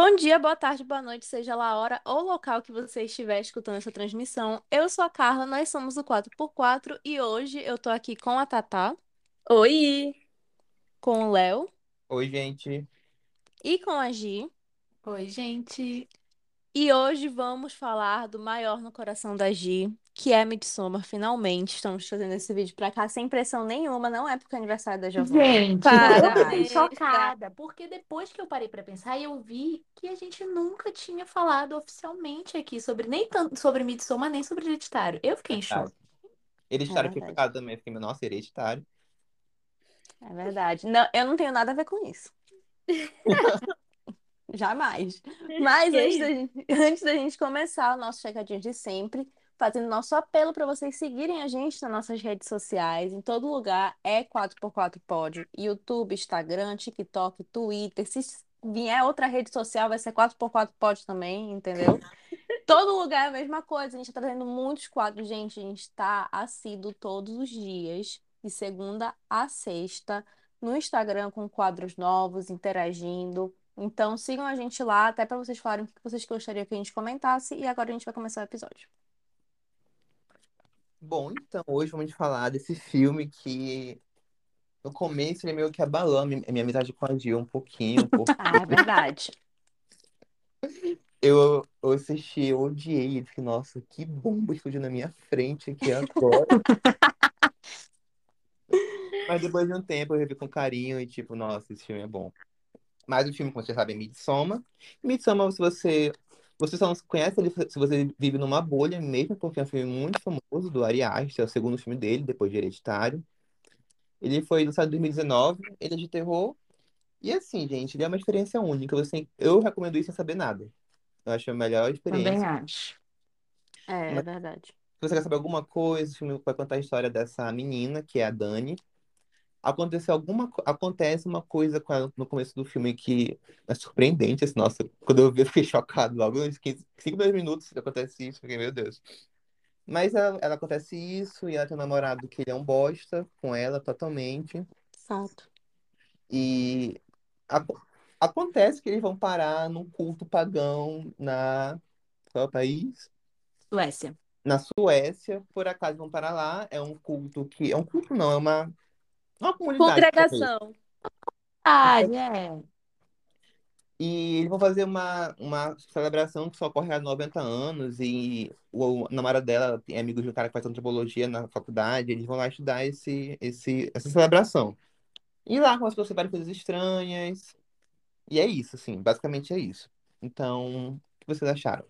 Bom dia, boa tarde, boa noite, seja lá a hora ou local que você estiver escutando essa transmissão. Eu sou a Carla, nós somos o 4x4 e hoje eu tô aqui com a Tatá, Oi! com o Léo Oi, gente. e com a Gi. Oi, gente. E hoje vamos falar do maior no coração da Gi, que é Midsommar, finalmente. Estamos trazendo esse vídeo pra cá sem pressão nenhuma, não é porque é aniversário da Giovanna. Gente, Para, eu fiquei chocada, porque depois que eu parei pra pensar, eu vi que a gente nunca tinha falado oficialmente aqui sobre nem tanto sobre Midsommar, nem sobre Hereditário. Eu fiquei em choque. Hereditário É foi pecado também. Fiquei, nossa, hereditário. É verdade. Não, eu não tenho nada a ver com isso. Jamais. Mas antes da gente, antes da gente começar o nosso checadinho de sempre, fazendo nosso apelo para vocês seguirem a gente nas nossas redes sociais, em todo lugar é 4x4 Pod, YouTube, Instagram, TikTok, Twitter. Se vier outra rede social, vai ser 4x4 Pod também, entendeu? Todo lugar é a mesma coisa. A gente tá trazendo muitos quadros, gente. A gente tá assíduo todos os dias, de segunda a sexta, no Instagram com quadros novos, interagindo. Então sigam a gente lá, até para vocês falarem o que vocês gostariam que a gente comentasse. E agora a gente vai começar o episódio. Bom, então, hoje vamos falar desse filme que no começo ele meio que abalou a minha, a minha amizade com a Gil um pouquinho. porque Ah, é verdade. eu, eu assisti, eu odiei. Eu fiquei, nossa, que bomba explodiu na minha frente aqui agora. Mas depois de um tempo eu revi com carinho e tipo, nossa, esse filme é bom. Mas o filme, como você sabe, é Midsommar. Midsommar, se você. Você só não conhece ele se você vive numa bolha mesmo, porque é um filme muito famoso do Ari Aster, é o segundo filme dele, depois de Hereditário. Ele foi lançado em 2019, ele é de terror. E assim, gente, ele é uma experiência única. Você, eu recomendo isso sem saber nada. Eu acho a melhor experiência. Também acho. É, é Mas- verdade. Se você quer saber alguma coisa, o filme vai contar a história dessa menina, que é a Dani. Aconteceu alguma, co- acontece uma coisa com ela no começo do filme que é surpreendente, assim, nossa, quando eu vi eu fiquei chocado logo nos 15, 5, 10 minutos acontece isso, fiquei, meu Deus. Mas ela, ela acontece isso e ela tem um namorado que ele é um bosta com ela totalmente. Fato. E aco- acontece que eles vão parar num culto pagão na qual é o país? Suécia. na Suécia, por acaso vão para lá. É um culto que. É um culto, não, é uma, uma comunidade. Congregação. Ah, é. E eles vão fazer uma, uma celebração que só ocorre há 90 anos. E o, o namorado dela é amigo de um cara que faz antropologia na faculdade. Eles vão lá estudar esse, esse, essa celebração. E lá começam a acontecer várias coisas estranhas. E é isso, assim, basicamente é isso. Então, o que vocês acharam?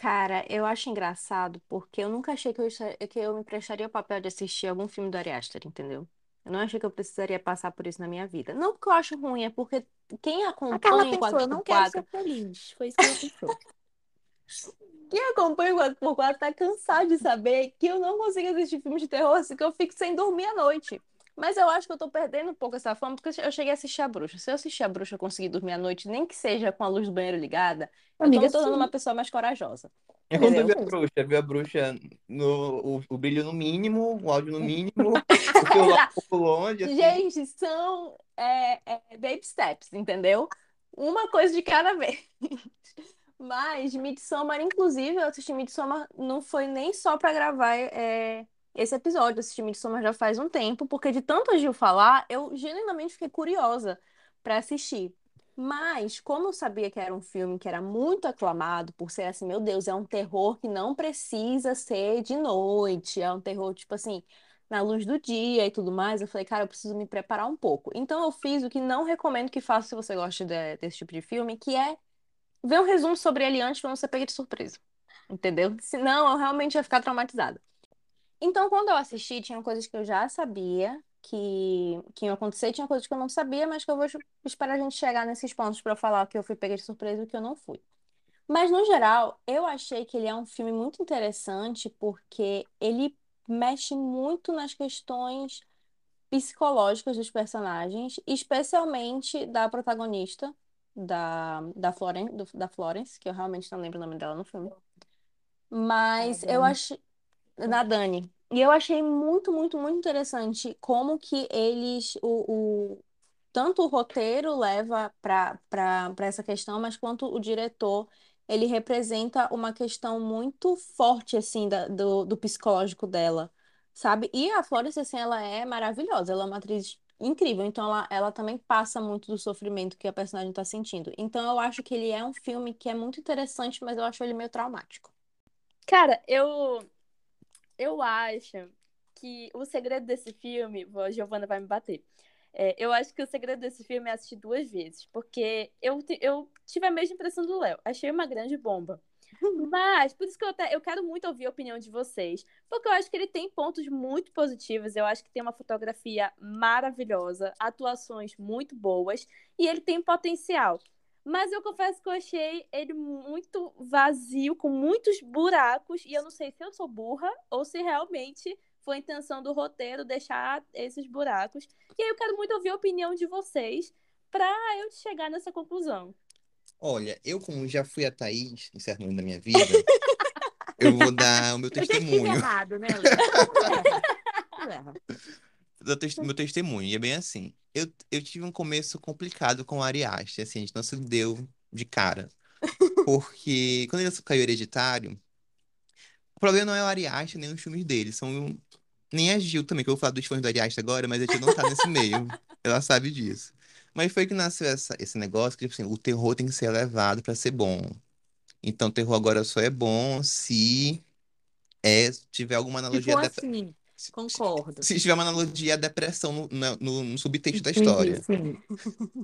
Cara, eu acho engraçado porque eu nunca achei que eu, esta- que eu me prestaria o papel de assistir algum filme do Ari Aster, entendeu? Eu não achei que eu precisaria passar por isso na minha vida. Não porque eu acho ruim, é porque quem A Carla acompanha o pensou, eu não quero 4x4, ser feliz. Foi isso que ela pensou. quem acompanha o 4x4 tá cansado de saber que eu não consigo assistir filmes de terror, assim, que eu fico sem dormir à noite. Mas eu acho que eu tô perdendo um pouco essa fama, porque eu cheguei a assistir A Bruxa. Se eu assistir A Bruxa e conseguir dormir à noite, nem que seja com a luz do banheiro ligada, eu tô Amiga, me tornando sim. uma pessoa mais corajosa. É quando Entendeu? viu a bruxa, viu a bruxa no o, o brilho no mínimo, o áudio no mínimo, o celular um pouco longe, assim. Gente, são é, é, baby steps, entendeu? Uma coisa de cada vez. Mas Midsommar, inclusive, eu assisti Midsommar não foi nem só pra gravar é, esse episódio. Eu assisti Midsommar já faz um tempo, porque de tanto a Gil falar, eu genuinamente fiquei curiosa pra assistir. Mas, como eu sabia que era um filme que era muito aclamado por ser assim, meu Deus, é um terror que não precisa ser de noite, é um terror, tipo assim, na luz do dia e tudo mais, eu falei, cara, eu preciso me preparar um pouco. Então eu fiz o que não recomendo que faça se você gosta de- desse tipo de filme, que é ver um resumo sobre ele antes pra não ser pega de surpresa. Entendeu? Senão eu realmente ia ficar traumatizada. Então, quando eu assisti, tinha coisas que eu já sabia que, que iam acontecer, tinha coisas que eu não sabia, mas que eu vou esperar a gente chegar nesses pontos pra eu falar que eu fui pega de surpresa e o que eu não fui. Mas, no geral, eu achei que ele é um filme muito interessante porque ele mexe muito nas questões psicológicas dos personagens, especialmente da protagonista, da, da, Floren, do- da Florence, que eu realmente não lembro o nome dela no filme. Mas eu Dani. achei. Na Dani. E eu achei muito, muito, muito interessante como que eles. O, o- tanto o roteiro leva para essa questão, mas quanto o diretor ele representa uma questão muito forte assim da, do, do psicológico dela, sabe? E a Florence assim, ela é maravilhosa, ela é uma atriz incrível, então ela, ela também passa muito do sofrimento que a personagem está sentindo. Então eu acho que ele é um filme que é muito interessante, mas eu acho ele meio traumático. Cara, eu eu acho que o segredo desse filme, a Giovana vai me bater. É, eu acho que o segredo desse filme é assistir duas vezes, porque eu, eu tive a mesma impressão do Léo. Achei uma grande bomba. Mas, por isso que eu, até, eu quero muito ouvir a opinião de vocês, porque eu acho que ele tem pontos muito positivos, eu acho que tem uma fotografia maravilhosa, atuações muito boas, e ele tem potencial. Mas eu confesso que eu achei ele muito vazio, com muitos buracos, e eu não sei se eu sou burra ou se realmente foi a intenção do roteiro deixar esses buracos. E aí eu quero muito ouvir a opinião de vocês para eu chegar nessa conclusão. Olha, eu como já fui a Thaís em certo momento da minha vida, eu vou dar o meu testemunho. errado, né, meu testemunho, e é bem assim. Eu, eu tive um começo complicado com o Ari Aster, assim, a gente não se deu de cara. Porque quando ele caiu hereditário, o problema não é o Ari Aster nem os filmes dele, são nem a Gil também, que eu vou falar dos fãs do Ari Aster agora, mas a gente não tá nesse meio. Ela sabe disso. Mas foi que nasceu essa, esse negócio que, tipo assim, o terror tem que ser elevado para ser bom. Então, o terror agora só é bom se é, tiver alguma analogia... Tipo assim, concordo. Se, tiver uma analogia à depressão no, no, no subtexto da história. Sim.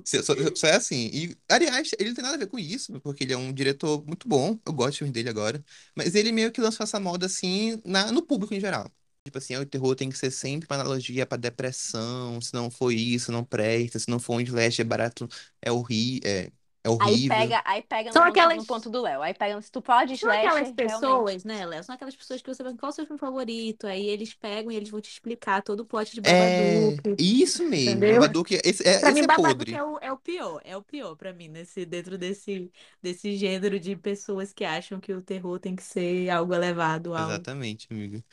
Só, só, é assim. E, aliás, ele não tem nada a ver com isso, porque ele é um diretor muito bom. Eu gosto do filme dele agora. Mas ele meio que lançou essa moda, assim, na, no público em geral. Tipo assim, o terror tem que ser sempre uma analogia pra depressão. Se não for isso, não presta. Se não for um slash, é barato, é, horri é, é Aí horrível. pega, aí pega São no, aquelas- no ponto do Léo. Aí pega, se tu pode São slasher, aquelas realmente. pessoas, né, Léo? São aquelas pessoas que você pergunta qual é o seu filme favorito, aí eles pegam e eles vão te explicar todo o plot de É, Babadook. isso mesmo. Entendeu? Babadook, esse é, Pra esse mim, é podre. é o, é o pior, é o pior pra mim, nesse, dentro desse, desse gênero de pessoas que acham que o terror tem que ser algo elevado, algo. Exatamente, amigo.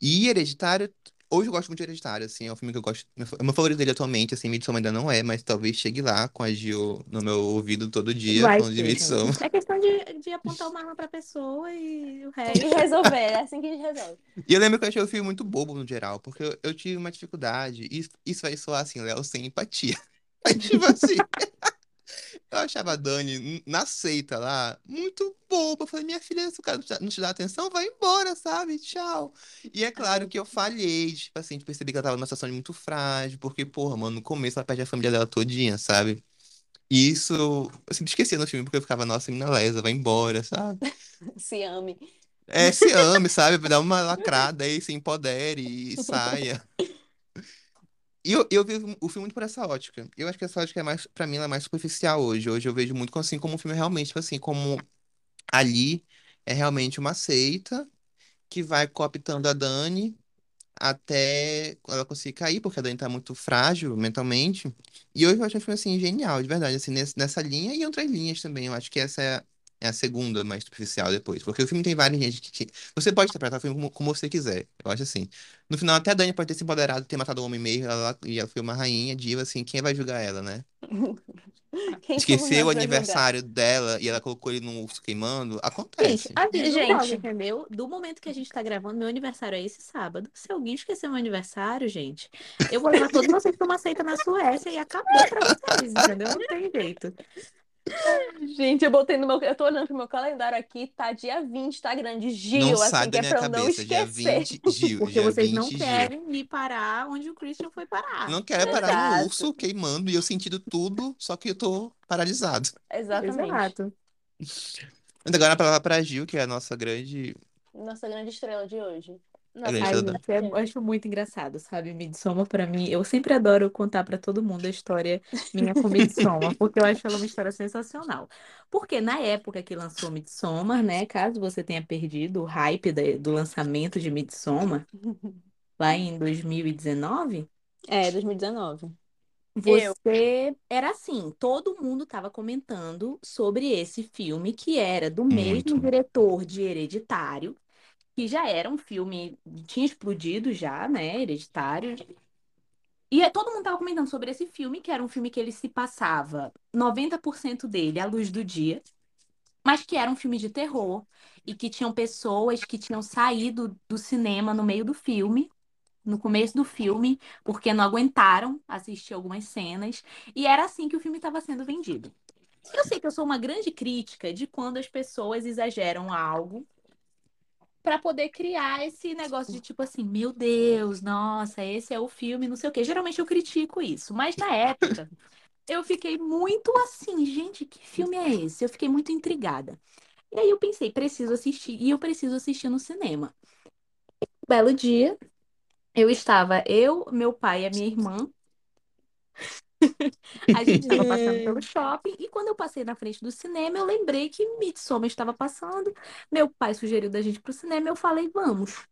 E Hereditário, hoje eu gosto muito de Hereditário, assim, é um filme que eu gosto, o meu favorito dele atualmente, assim, Midsommar ainda não é, mas talvez chegue lá com a Gil no meu ouvido todo dia, Vai falando de Midsommar. É questão de, de apontar uma arma pra pessoa e o E resto. resolver, é assim que a gente resolve. E eu lembro que eu achei o filme muito bobo no geral, porque eu, eu tive uma dificuldade, e isso, isso vai soar assim, Léo, sem empatia. Mas tipo assim, eu achava a Dani na seita lá muito boba. Eu falei, minha filha, se o cara não te dá não te dá atenção, vai embora, sabe? Tchau. E é claro que eu falhei, tipo assim, de perceber que ela tava numa situação muito frágil, porque, porra, mano, no começo ela perde a família dela todinha, sabe? E isso eu sempre esquecia no filme, porque eu ficava, nossa, menina lesa, vai embora, sabe? Se ame. É, se ame, sabe? Dá uma lacrada aí, se empodere e saia. E eu, eu vejo o filme muito por essa ótica. Eu acho que essa ótica é mais, pra mim, ela é mais superficial hoje. Hoje eu vejo muito assim, como um filme realmente, tipo assim, como ali é realmente uma seita que vai cooptando a Dani até ela conseguir cair, porque a Dani tá muito frágil mentalmente. E hoje eu acho o filme, assim, genial, de verdade, assim, nessa linha e outras linhas também. Eu acho que essa é, é a segunda mais superficial depois. Porque o filme tem várias linhas que, que- você pode interpretar o filme como, como você quiser. Eu acho assim. No final, até a Dani pode ter se empoderado, ter matado o homem meio, ela, e ela foi uma rainha, diva, assim, quem vai julgar ela, né? Quem Esqueceu o pra julgar? aniversário dela e ela colocou ele num urso queimando. Gente, Acontece. aviso Gente. entendeu? Do momento que a gente tá gravando, meu aniversário é esse sábado. Se alguém esquecer meu aniversário, gente, eu vou levar todos vocês pra uma seita na Suécia e acabou pra vocês, entendeu? Não tem jeito. Gente, eu botei no meu. Eu tô olhando pro meu calendário aqui, tá dia 20, tá grande. Gil, Não assim, sai que da é minha pra eu não cabeça, dia esquecer. 20, Gil, Porque dia vocês 20, não Gil. querem me parar onde o Christian foi parar. Não quero parar no urso queimando e eu sentindo tudo, só que eu tô paralisado. Exatamente. Exato. Mas agora a palavra pra Gil, que é a nossa grande. Nossa grande estrela de hoje. Nossa, Ai, gente, eu acho muito engraçado, sabe? Midsommar, pra mim, eu sempre adoro contar pra todo mundo a história minha com Midsommar, porque eu acho ela uma história sensacional. Porque na época que lançou Midsommar, né? Caso você tenha perdido o hype do lançamento de Midsommar, lá em 2019, É, 2019. você era assim, todo mundo estava comentando sobre esse filme que era do mesmo Muito. diretor de Hereditário, que já era um filme, tinha explodido já, né, Hereditário. E é- todo mundo tava comentando sobre esse filme, que era um filme que ele se passava 90% dele à luz do dia, mas que era um filme de terror e que tinham pessoas que tinham saído do cinema no meio do filme, no começo do filme, porque não aguentaram assistir algumas cenas, e era assim que o filme estava sendo vendido. Eu sei que eu sou uma grande crítica de quando as pessoas exageram algo para poder criar esse negócio de tipo assim, meu Deus, nossa, esse é o filme, não sei o quê. Geralmente eu critico isso, mas na época eu fiquei muito assim, gente, que filme é esse? Eu fiquei muito intrigada. E aí eu pensei, preciso assistir, e eu preciso assistir no cinema. Um belo dia, eu estava, eu, meu pai e a minha irmã. A gente estava passando pelo shopping e quando eu passei na frente do cinema, eu lembrei que Midsommar estava passando. Meu pai sugeriu da gente ir pro cinema, eu falei, vamos.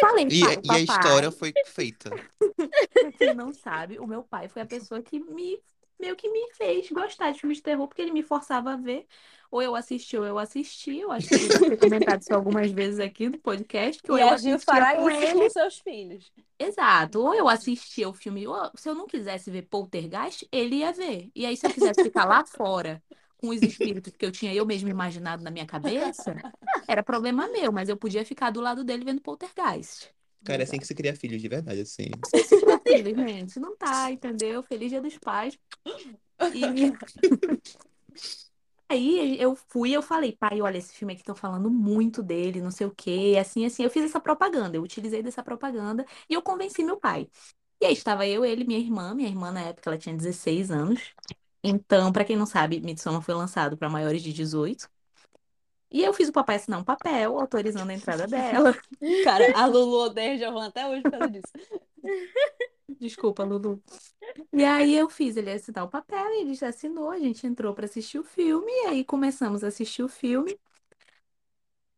Falei, E, pai, e a papai. história foi feita. Pra quem não sabe, o meu pai foi a pessoa que me meio que me fez gostar de filmes de terror, porque ele me forçava a ver. Ou eu assisti, ou eu assisti. Eu acho que eu comentado isso algumas vezes aqui no podcast, que ou E eu a Gil assistia fará com ele. com seus filhos. Exato. Ou eu assistia o filme, ou se eu não quisesse ver Poltergeist, ele ia ver. E aí, se eu quisesse ficar lá fora com os espíritos que eu tinha eu mesmo imaginado na minha cabeça, era problema meu, mas eu podia ficar do lado dele vendo Poltergeist. Cara, é assim que se cria filhos, de verdade, assim. Filho, gente, não tá, entendeu? Feliz Dia dos Pais. E aí eu fui, eu falei, pai, olha, esse filme aqui estão falando muito dele, não sei o quê, assim, assim. Eu fiz essa propaganda, eu utilizei dessa propaganda e eu convenci meu pai. E aí estava eu, ele, minha irmã, minha irmã na época ela tinha 16 anos. Então, pra quem não sabe, Midsommar foi lançado para maiores de 18. E eu fiz o papai assinar um papel autorizando a entrada dela. Cara, a Lulu odeia Giovanna até hoje por causa disso. Desculpa, Lulu. E aí eu fiz ele assinar o papel e ele já assinou, a gente entrou para assistir o filme e aí começamos a assistir o filme.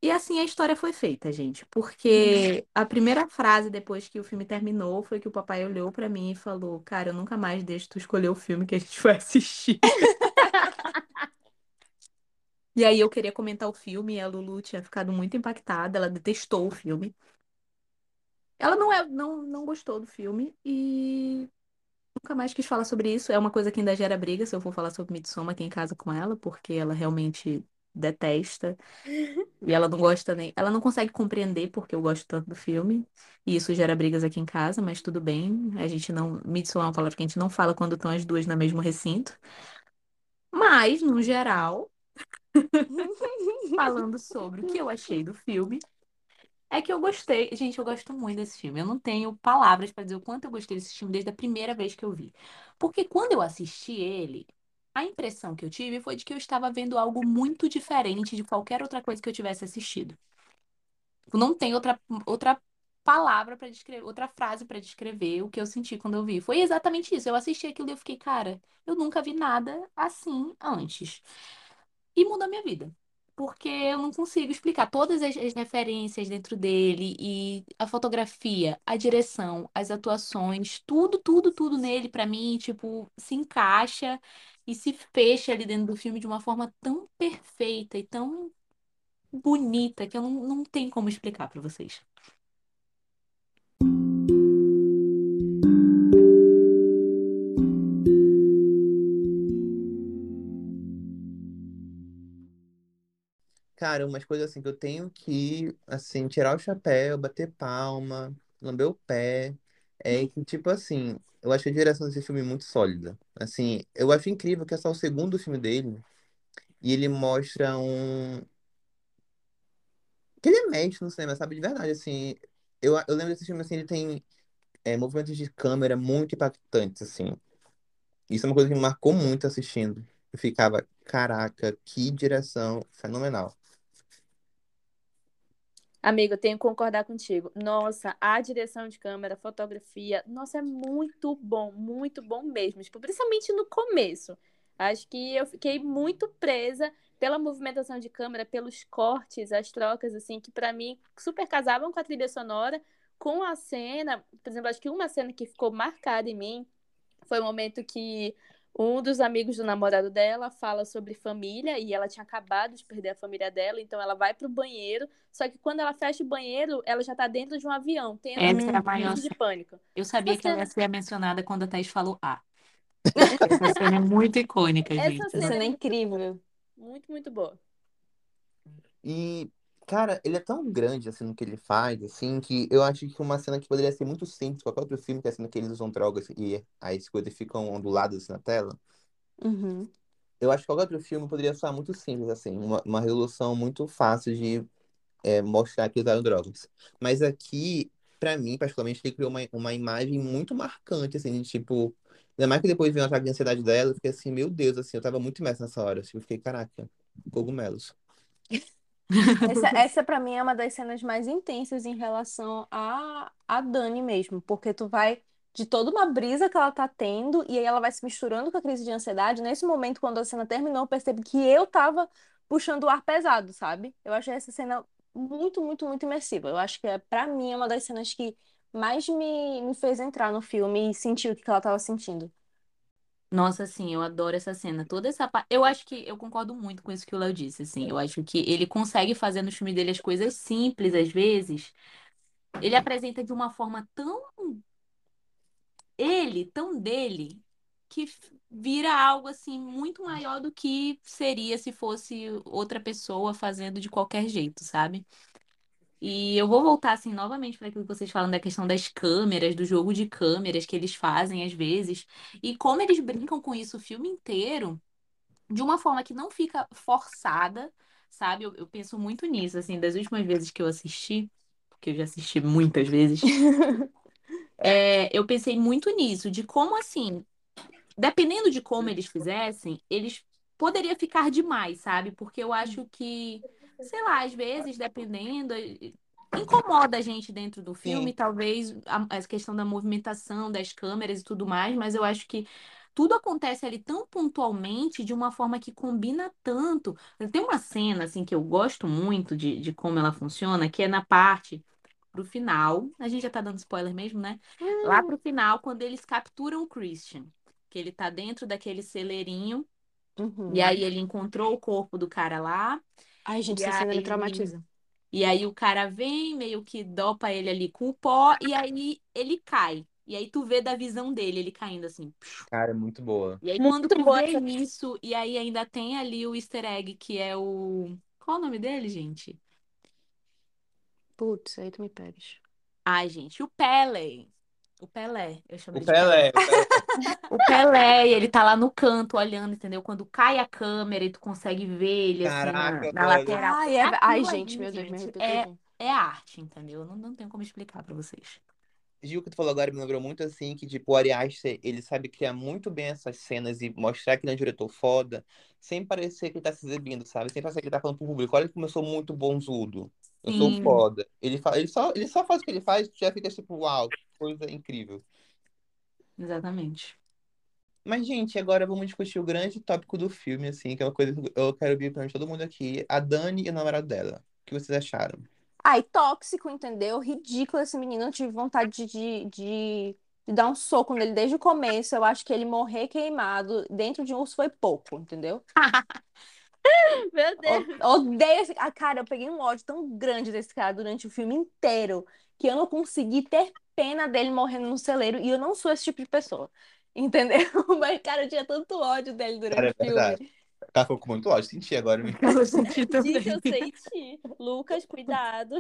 E assim a história foi feita, gente, porque a primeira frase depois que o filme terminou foi que o papai olhou para mim e falou: "Cara, eu nunca mais deixo tu escolher o filme que a gente vai assistir". E aí eu queria comentar o filme e a Lulu tinha ficado muito impactada, ela detestou o filme. Ela não é, não, não gostou do filme e nunca mais quis falar sobre isso. É uma coisa que ainda gera briga se eu for falar sobre Midsommar aqui em casa com ela, porque ela realmente detesta e ela não gosta nem, ela não consegue compreender porque eu gosto tanto do filme. E isso gera brigas aqui em casa, mas tudo bem. A gente não, Midsommar é uma palavra que a gente não fala quando estão as duas no mesmo recinto. Mas, no geral, falando sobre o que eu achei do filme, é que eu gostei. Gente, eu gosto muito desse filme. Eu não tenho palavras para dizer o quanto eu gostei desse filme desde a primeira vez que eu vi. Porque quando eu assisti ele, a impressão que eu tive foi de que eu estava vendo algo muito diferente de qualquer outra coisa que eu tivesse assistido. Não tem outra, outra palavra para descrever, outra frase para descrever o que eu senti quando eu vi. Foi exatamente isso. Eu assisti aquilo e eu fiquei, cara, eu nunca vi nada assim antes. E mudou minha vida. Porque eu não consigo explicar todas as, as referências dentro dele e a fotografia, a direção, as atuações, tudo, tudo, tudo nele pra mim, tipo, se encaixa e se fecha ali dentro do filme de uma forma tão perfeita e tão bonita que eu não, não tenho como explicar pra vocês. Cara, umas coisas assim que eu tenho que, assim, tirar o chapéu, bater palma, lamber o pé. É que, tipo assim, eu acho a direção desse filme muito sólida. Assim, eu acho incrível que é só o segundo filme dele e ele mostra um. Que ele mexe no cinema, sabe? De verdade, assim. Eu, eu lembro desse filme, assim, ele tem é, movimentos de câmera muito impactantes, assim. Isso é uma coisa que me marcou muito assistindo. Eu ficava, caraca, que direção fenomenal. Amigo, eu tenho que concordar contigo. Nossa, a direção de câmera, fotografia, nossa, é muito bom, muito bom mesmo. Tipo, principalmente no começo. Acho que eu fiquei muito presa pela movimentação de câmera, pelos cortes, as trocas, assim, que pra mim super casavam com a trilha sonora, com a cena. Por exemplo, acho que uma cena que ficou marcada em mim foi o momento que Um dos amigos do namorado dela fala sobre família e ela tinha acabado de perder a família dela, então ela vai pro banheiro. Só que quando ela fecha o banheiro, ela já tá dentro de um avião, tendo Essa é a um maior de pânico. Eu sabia Essa que ela ia ser mencionada quando a Thaís falou A. Essa cena é muito icônica, Essa gente. Essa cena cena é incrível. Muito, muito boa. E, cara, ele é tão grande, assim, no que ele faz, assim, que eu acho que uma cena que poderia ser muito simples, qualquer outro filme, que é a cena que eles usam drogas e as coisas ficam onduladas assim, na tela, Uhum. eu acho que qualquer outro filme poderia soar muito simples, assim, uma, uma resolução muito fácil de é, mostrar que usaram drogas. Mas aqui, pra mim, particularmente, ele criou uma, uma imagem muito marcante, assim, de tipo. Ainda mais que depois veio o ataque de ansiedade dela, eu fiquei assim, meu Deus, assim, eu tava muito imerso nessa hora. Tipo, eu fiquei, caraca, cogumelos. Essa, essa para mim é uma das cenas mais intensas em relação a, a Dani mesmo, porque tu vai de toda uma brisa que ela tá tendo e aí ela vai se misturando com a crise de ansiedade. Nesse momento, quando a cena terminou, eu percebi que eu tava puxando o ar pesado, sabe? Eu achei essa cena muito, muito, muito imersiva. Eu acho que é, para mim é uma das cenas que mais me, me fez entrar no filme e sentir o que ela tava sentindo. Nossa, assim, eu adoro essa cena. Toda essa parte. Eu acho que eu concordo muito com isso que o Léo disse, assim. Eu acho que ele consegue fazer no filme dele as coisas simples, às vezes. Ele apresenta de uma forma tão ele, tão dele, que vira algo assim muito maior do que seria se fosse outra pessoa fazendo de qualquer jeito, sabe? E eu vou voltar assim novamente para aquilo que vocês falam da questão das câmeras, do jogo de câmeras que eles fazem às vezes, e como eles brincam com isso o filme inteiro, de uma forma que não fica forçada, sabe? Eu, eu penso muito nisso, assim, das últimas vezes que eu assisti, porque eu já assisti muitas vezes, é, eu pensei muito nisso, de como assim, dependendo de como eles fizessem, eles poderia ficar demais, sabe? Porque eu acho que, sei lá, às vezes, dependendo, incomoda a gente dentro do filme, Sim. talvez a, a questão da movimentação das câmeras e tudo mais, mas eu acho que tudo acontece ali tão pontualmente, de uma forma que combina tanto. Tem uma cena, assim, que eu gosto muito de, de como ela funciona, que é na parte pro final, a gente já tá dando spoiler mesmo, né? Lá pro final, quando eles capturam o Christian, que ele tá dentro daquele celeirinho, Uhum. e aí ele encontrou o corpo do cara lá, Ai, gente, e essa cena me aí, traumatiza. e aí o cara vem, meio que dopa ele ali com o pó, e aí ele cai. E aí tu vê da visão dele, ele caindo assim. Cara, é muito boa. E aí Muito quando tu boa vê essa- isso, e aí ainda tem ali o easter egg, que é o... Qual o nome dele, gente? Putz, aí tu me pegas. Ai, gente, o Pelé. O Pelé, eu chamo O ele de Pelé. Pelé, o Pelé. O Pelé, e ele tá lá no canto olhando, entendeu? Quando cai a câmera e tu consegue ver ele assim na, Caraca, na lateral. Ai, é... Aquilo Ai, ali, gente, meu Deus, gente, arrepio é, é arte, entendeu? Não, não tenho como explicar pra vocês. Gil, que tu falou agora me lembrou muito assim que, tipo, o Ari Aster, ele sabe criar muito bem essas cenas e mostrar que ele é um diretor foda, sem parecer que ele tá se exibindo, sabe? Sem parecer que ele tá falando pro público, olha como eu sou muito bonzudo. Eu sou foda. Ele, fa... ele, só, ele só faz o que ele faz, tu já fica tipo, uau, que coisa incrível. exatamente. Mas, gente, agora vamos discutir o grande tópico do filme, assim, que é uma coisa que eu quero ouvir pra todo mundo aqui. A Dani e o namorado dela. O que vocês acharam? Ai, tóxico, entendeu? Ridículo esse menino. Eu tive vontade de, de, de, de dar um soco nele desde o começo. Eu acho que ele morrer queimado dentro de um urso foi pouco, entendeu? Meu Deus. O- Odeio esse. Ah, cara, eu peguei um ódio tão grande desse cara durante o filme inteiro que eu não consegui ter pena dele morrendo no celeiro. E eu não sou esse tipo de pessoa. Entendeu? Mas, cara, eu tinha tanto ódio dele durante Cara, é o filme. verdade. Ela ficou com muito ódio, senti agora mesmo. Eu senti também. Gente, eu senti. Lucas, cuidado.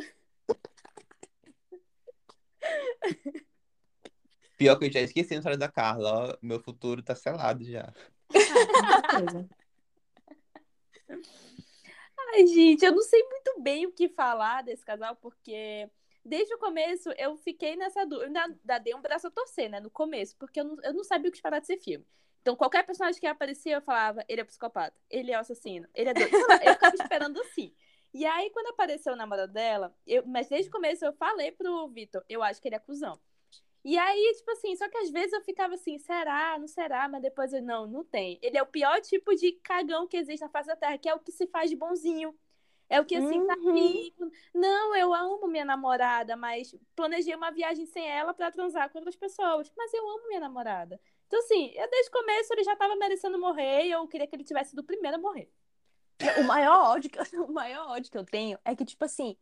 Pior que eu já esqueci a história da Carla, ó. Meu futuro tá selado já. Ah, com certeza. Ai, gente, eu não sei muito bem o que falar desse casal, porque desde o começo eu fiquei nessa dúvida. Ainda, dei um braço a torcer, né? No começo, porque eu não, eu não sabia o que esperar desse filme. Então, qualquer personagem que aparecia, eu falava, ele é psicopata, ele é assassino, ele é doido. Eu ficava esperando assim. E aí, quando apareceu o namorado dela, eu, mas desde o começo eu falei pro Vitor, eu acho que ele é cuzão. E aí, tipo assim, só que às vezes eu ficava assim, será, não será, mas depois eu, não, não tem. Ele é o pior tipo de cagão que existe na face da Terra, que é o que se faz de bonzinho. É o que assim, tá Uhum. ali. Não, eu amo minha namorada, mas planejei uma viagem sem ela pra transar com outras pessoas. Mas eu amo minha namorada. Então, assim, eu, desde o começo ele já tava merecendo morrer e eu queria que ele tivesse sido o primeiro a morrer. O maior ódio que eu, o maior ódio que eu tenho é que, tipo assim,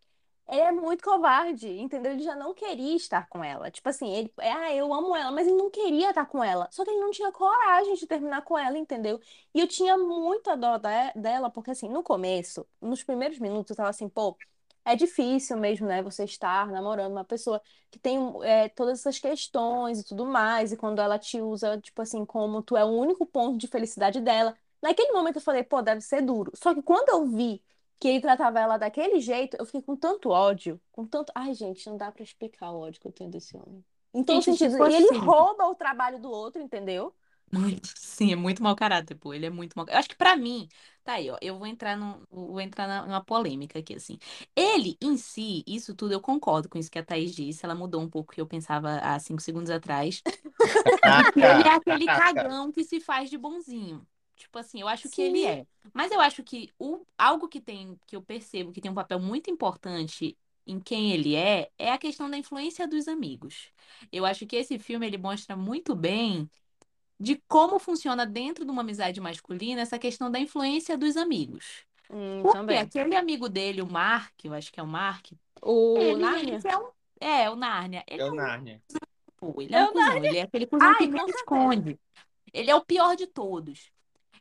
ele é muito covarde, entendeu? Ele já não queria estar com ela. Tipo assim, ele, é, ah, eu amo ela, mas ele não queria estar com ela. Só que ele não tinha coragem de terminar com ela, entendeu? E eu tinha muita dó da- dela, porque assim, no começo, nos primeiros minutos, eu tava assim, pô, é difícil mesmo, né? Você estar namorando uma pessoa que tem é, todas essas questões e tudo mais, e quando ela te usa, tipo assim, como tu é o único ponto de felicidade dela. Naquele momento eu falei, pô, deve ser duro. Só que quando eu vi que ele tratava ela daquele jeito, eu fiquei com tanto ódio, com tanto. Ai, gente, não dá pra explicar o ódio que eu tenho desse homem. Em todo Gente, sentido. tipo E ele assim. rouba o trabalho do outro, entendeu? Muito, sim, é muito mau caráter, pô. Ele é muito mau. Eu acho que pra mim, tá aí, ó. Eu vou entrar num, vou entrar na- numa polêmica aqui, assim. Ele em si, isso tudo, eu concordo com isso que a Thaís disse. Ela mudou um pouco o que eu pensava há cinco segundos atrás. Ele é aquele cagão que se faz de bonzinho. Tipo assim, eu acho que ele Sim. é. Mas eu acho que o, algo que tem, que eu percebo que tem um papel muito importante em quem ele é, é a questão da influência dos amigos. Eu acho que esse filme ele mostra muito bem de como funciona dentro de uma amizade masculina essa questão da influência dos amigos. Hum, Porque também. aquele amigo dele, o Mark, eu acho que é o Mark, O ele, Nárnia? é um, é, o Nárnia. Ele É é o um Nárnia. Ele é um cuzão, ele é aquele cuzão Ai, que certeza. esconde. Ele é o pior de todos.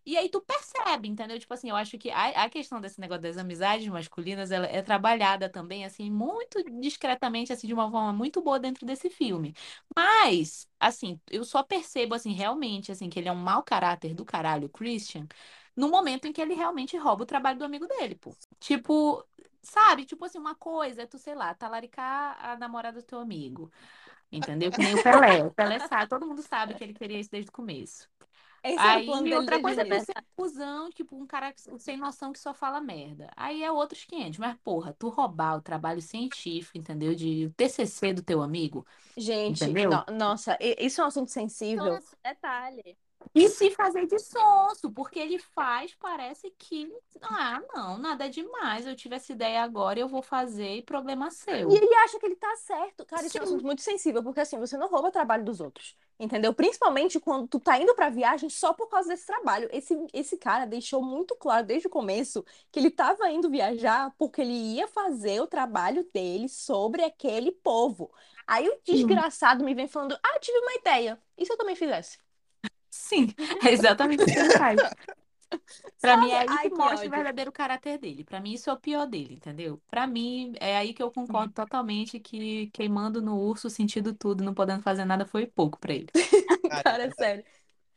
E aí tu percebe, entendeu? Tipo assim, eu acho que a, a questão desse negócio das amizades masculinas, ela é trabalhada também, assim, muito discretamente, assim, de uma forma muito boa dentro desse filme. Mas, assim, eu só percebo, assim, realmente, assim, que ele é um mau caráter do caralho, Christian, no momento em que ele realmente rouba o trabalho do amigo dele, pô. Tipo, sabe? Tipo assim, uma coisa é tu, sei lá, talaricar a namorada do teu amigo. Entendeu? Que nem o Pelé. O Pelé sabe, todo mundo sabe que ele queria isso desde o começo. Esse Aí, plano dele outra coisa é um cuzão, tipo, um cara sem noção que só fala merda. Aí é outros 500. Mas, porra, tu roubar o trabalho científico, entendeu? De o TCC do teu amigo, Gente, no- nossa, isso é um assunto sensível. Nossa, detalhe. E se fazer de sonso, porque ele faz, parece que, ah, não, nada demais. Eu tive essa ideia agora, eu vou fazer e problema E seu. ele acha que ele tá certo. Cara, isso é um assunto muito sensível, porque assim, você não rouba o trabalho dos outros. Entendeu? Principalmente quando tu tá indo pra viagem só por causa desse trabalho. Esse, esse cara deixou muito claro desde o começo que ele tava indo viajar porque ele ia fazer o trabalho dele sobre aquele povo. Aí o desgraçado me vem falando: Ah, tive uma ideia. E se eu também fizesse? Sim, é exatamente o que ele faz. Pra mim é aí Ai, que mostra o verdadeiro caráter dele. Pra mim isso é o pior dele, entendeu? Pra mim é aí que eu concordo totalmente que queimando no urso, sentindo tudo, não podendo fazer nada foi pouco pra ele. Cara, é sério.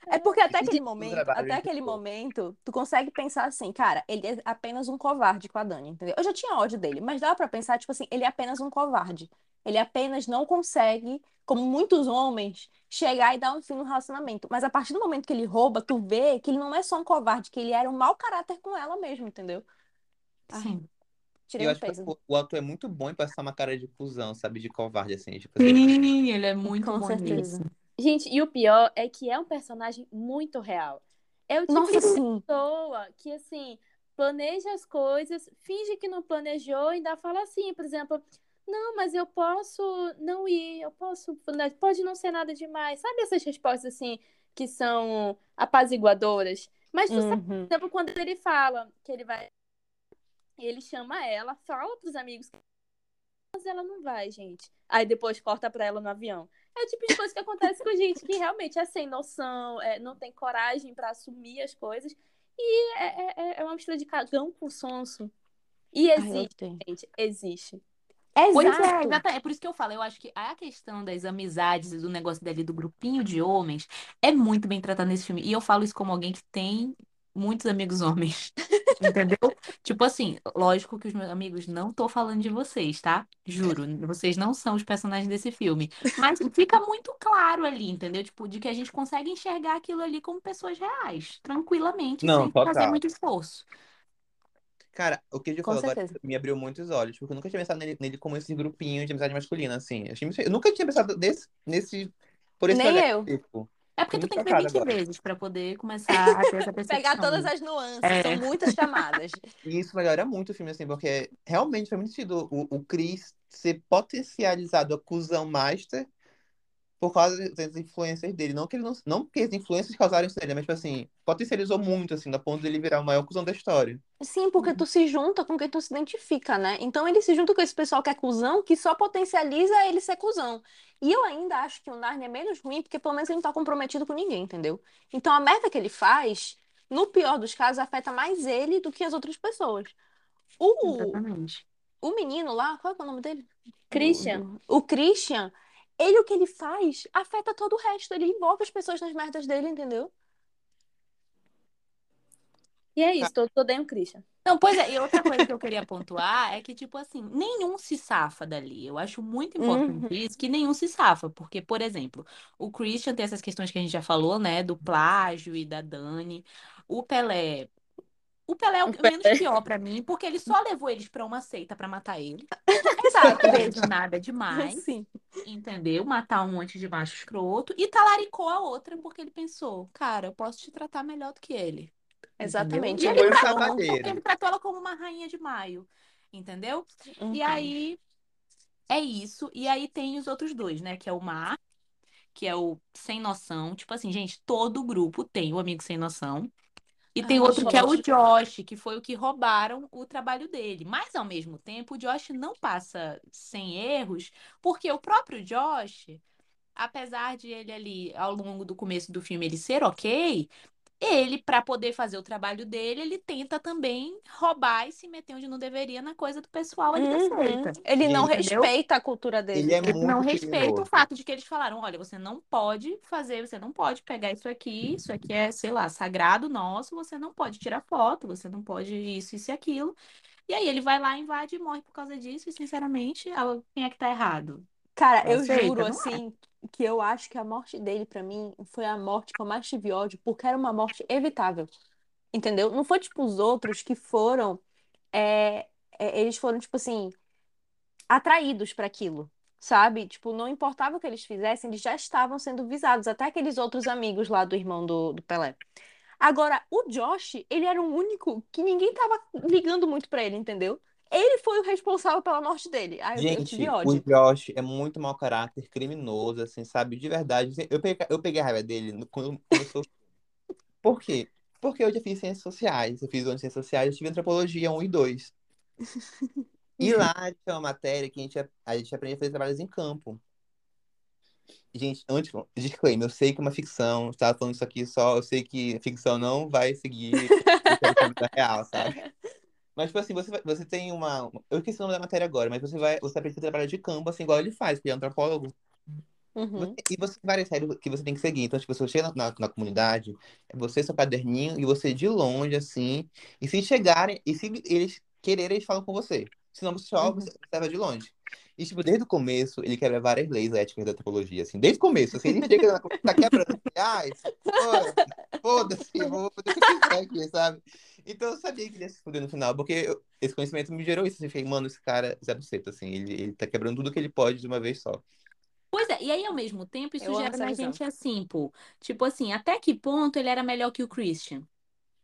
É porque até aquele momento, trabalho até aquele momento, tu consegue pensar assim, cara, ele é apenas um covarde com a Dani, entendeu? Eu já tinha ódio dele, mas dava pra pensar, tipo assim, ele é apenas um covarde. Ele apenas não consegue, como muitos homens, chegar e dar um fim no relacionamento. Mas a partir do momento que ele rouba, tu vê que ele não é só um covarde, que ele era um mau caráter com ela mesmo, entendeu? Ai, Sim. Tirei eu acho que peso. o, o ator é muito bom em passar uma cara de cuzão, sabe? De covarde, assim. Tipo assim. Sim, ele é muito Com bom certeza. nisso. Gente, e o pior é que é um personagem muito real. É o tipo Nossa, de sim. pessoa que, assim, planeja as coisas, finge que não planejou, e ainda fala assim, por exemplo, não, mas eu posso não ir, eu posso, né, pode não ser nada demais. Sabe essas respostas, assim, que são apaziguadoras? Mas tu sabe, por Uhum. exemplo, quando ele fala que ele vai. Ele chama ela, fala pros amigos, mas ela não vai, gente. Aí depois corta pra ela no avião. É o tipo de coisa que acontece com gente que realmente é sem noção, é, não tem coragem pra assumir as coisas. E é, é, é uma mistura de cagão com sonso. E Ai, existe, odeio. gente, existe. Pois é, Exato. exata- é por isso que eu falo. Eu acho que a questão das amizades e do negócio dali do grupinho de homens é muito bem tratado nesse filme. E eu falo isso como alguém que tem muitos amigos homens. Entendeu? Tipo assim, lógico que os meus amigos não tô falando de vocês, tá? Juro, vocês não são os personagens desse filme. Mas fica muito claro ali, entendeu? Tipo, de que a gente consegue enxergar aquilo ali como pessoas reais, tranquilamente, Não, sem fazer total. muito esforço. Cara, o que ele Com falou agora certeza. me abriu muitos olhos, porque eu nunca tinha pensado nele, nele como esse grupinho de amizade masculina, assim. Eu, achei eu nunca tinha pensado desse, nesse, por esse Nem olhar eu. específico. É porque tu tem que ver chocado 20 agora. vezes pra poder começar a ter essa Pegar percepção. todas as nuances, É. são muitas chamadas. E isso melhora muito o filme, assim, porque realmente foi muito sentido o, o Chris ser potencializado a cuzão master por causa das influências dele. Não que, ele não, não que as influências causaram isso nele, mas, tipo assim, potencializou muito, assim, na ponto de ele virar o maior cuzão da história. Sim, porque tu se junta com quem tu se identifica, né? Então ele se junta com esse pessoal que é cuzão, que só potencializa ele ser cuzão. E eu ainda acho que o Narnia é menos ruim, porque pelo menos ele não tá comprometido com ninguém, entendeu? Então a merda que ele faz, no pior dos casos, afeta mais ele do que as outras pessoas. O, Exatamente. o menino lá, qual é, que é o nome dele? Christian. Do- O Christian, ele o que ele faz afeta todo o resto. Ele envolve as pessoas nas merdas dele, entendeu? E é isso, todos odeiam o Christian. Não, pois é, e outra coisa que eu queria pontuar é que, tipo assim, nenhum se safa dali. Eu acho muito importante Uhum. isso, que nenhum se safa. Porque, por exemplo, o Christian tem essas questões que a gente já falou, né? Do plágio e da Dani. O Pelé. O Pelé é o O menos Pelé. pior pra mim, porque ele só levou eles pra uma seita pra matar ele. Exato. Não vejo nada demais. Sim. Entendeu? Matar um monte de macho escroto. E talaricou a outra porque ele pensou, cara, eu posso te tratar melhor do que ele. Exatamente. E Ele tratou, ele tratou ela como uma rainha de maio. Entendeu? E aí é isso. E aí tem os outros dois, né? Que é o Mar, que é o sem noção. Tipo assim, gente, todo grupo tem o amigo sem noção. E tem Ai, outro que é o. Josh, que foi o que roubaram o trabalho dele. Mas, ao mesmo tempo, o Josh não passa sem erros, porque o próprio Josh, apesar de ele ali, ao longo do começo do filme, ele ser ok, ele, para poder fazer o trabalho dele, ele tenta também roubar e se meter onde não deveria na coisa do pessoal ali da Uhum. seita. Ele não Entendeu? respeita a cultura dele. Ele é Ele muito não respeita o fato de que eles falaram: olha, você não pode fazer, você não pode pegar isso aqui, isso aqui é, sei lá, sagrado nosso, você não pode tirar foto, você não pode isso, isso e aquilo. E aí ele vai lá, invade e morre por causa disso, e sinceramente, quem é que tá errado? Cara, eu Aceita, juro, é? Que eu acho que a morte dele, pra mim, foi a morte que eu mais tive ódio, porque era uma morte evitável. Entendeu? Não foi tipo os outros que foram. é, é, eles foram, tipo assim, atraídos para aquilo. Sabe? Tipo, não importava o que eles fizessem, eles já estavam sendo visados. Até aqueles outros amigos lá do irmão do, do Pelé. Agora, o Josh, ele era o único que ninguém tava ligando muito pra ele, entendeu? Ele foi o responsável pela morte dele. Aí eu, eu tive Gente, o ódio. Josh é muito mau caráter, criminoso, assim, sabe? De verdade. Eu peguei, eu peguei a raiva dele quando começou. Por quê? Porque eu já fiz ciências sociais. Eu fiz o ano de ciências sociais, eu tive antropologia 1 e 2. E lá tinha uma matéria que a gente, a gente aprende a fazer trabalhos em campo. Gente, antes, disclaimer, eu sei que é uma ficção, tá falando isso aqui só, eu sei que ficção não vai seguir a real, sabe? Mas, tipo assim, você, vai- você tem uma. Eu esqueci o nome da matéria agora, mas você vai. Você aprende a trabalho de campo, assim, igual ele faz, que ele é antropólogo. Uhum. Você- e você tem várias regras que você tem que seguir. Então, tipo, se você chega na, na comunidade, é você, seu caderninho, e você de longe, assim. E se chegarem, e se eles quererem, eles falam com você. Senão você só Uhum. observa de longe. E, tipo, desde o começo, ele quebra várias leis éticas da antropologia, assim. Desde o começo, assim, ele chega na tá quebrando. assim, Ai, foda-se, eu vou fazer o que eu quiser aqui, sabe? Então eu sabia que ele ia se fuder no final, porque eu- esse conhecimento me gerou isso. Assim, eu fiquei, mano, esse cara, Zé Buceta, assim, ele, ele tá quebrando tudo que ele pode de uma vez só. Pois é, e aí ao mesmo tempo isso Eu gera na gente assim, pô. Tipo assim, até que ponto ele era melhor que o Christian?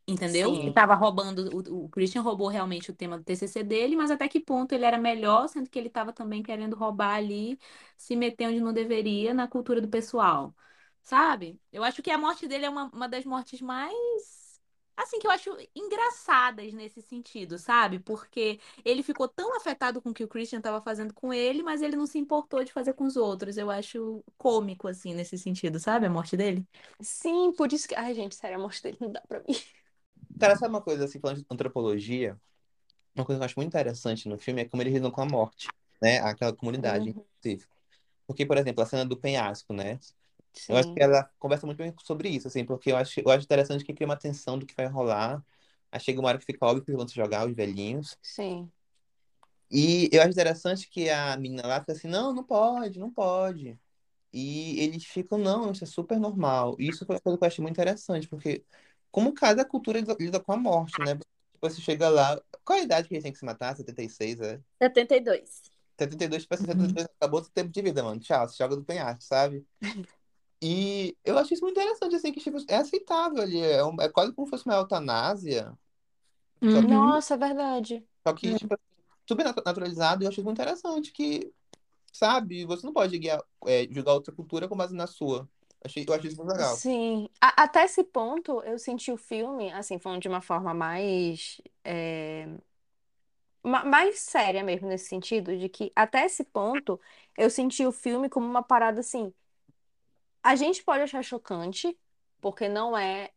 Entendeu? Sim. Que tava roubando, o, o Christian roubou realmente o tema do TCC dele, mas até que ponto ele era melhor, sendo que ele tava também querendo roubar ali, se meter onde não deveria na cultura do pessoal, sabe? Eu acho que a morte dele é uma, uma das mortes mais, assim, que eu acho engraçadas nesse sentido, sabe? Porque ele ficou tão afetado com o que o Christian tava fazendo com ele, mas ele não se importou de fazer com os outros. Eu acho cômico, assim, nesse sentido, sabe? A morte dele. Sim, por isso que. Ai, gente, sério, a morte dele não dá pra mim. Cara, sabe uma coisa, assim, falando de antropologia, uma coisa que eu acho muito interessante no filme é como eles lidam com a morte, né? Aquela comunidade em Uhum. específico. Porque, por exemplo, a cena do penhasco, né? Eu acho Sim. que ela conversa muito bem sobre isso, assim, porque eu acho, eu acho interessante que cria uma tensão do que vai rolar. Aí chega uma hora que fica óbvio que eles vão se jogar, os velhinhos. Sim. E eu acho interessante que a menina lá fica assim, não, não pode, não pode. E eles ficam, não, isso é super normal. E isso foi uma coisa que eu achei muito interessante, porque como cada cultura lida, com a morte, né? Tipo, você chega lá, qual a idade que eles têm que se matar? 76, é? 72. 72, tipo assim, 72, acabou o tempo de vida, mano. Tchau, se joga do penhasco, sabe? E eu achei isso muito interessante, assim, que tipo, é aceitável ali, é, um- é quase como se fosse uma eutanásia, Uhum. Nossa, é verdade. só que, tipo, super natu- naturalizado, e eu achei muito interessante que sabe? Você não pode guiar, é, julgar outra cultura com base na sua. Achei, eu achei isso muito legal. Sim, A- até esse ponto eu senti o filme, assim, falando de uma forma mais, é, ma- mais séria mesmo, nesse sentido, de que até esse ponto eu senti o filme como uma parada assim. A gente pode achar chocante, porque não é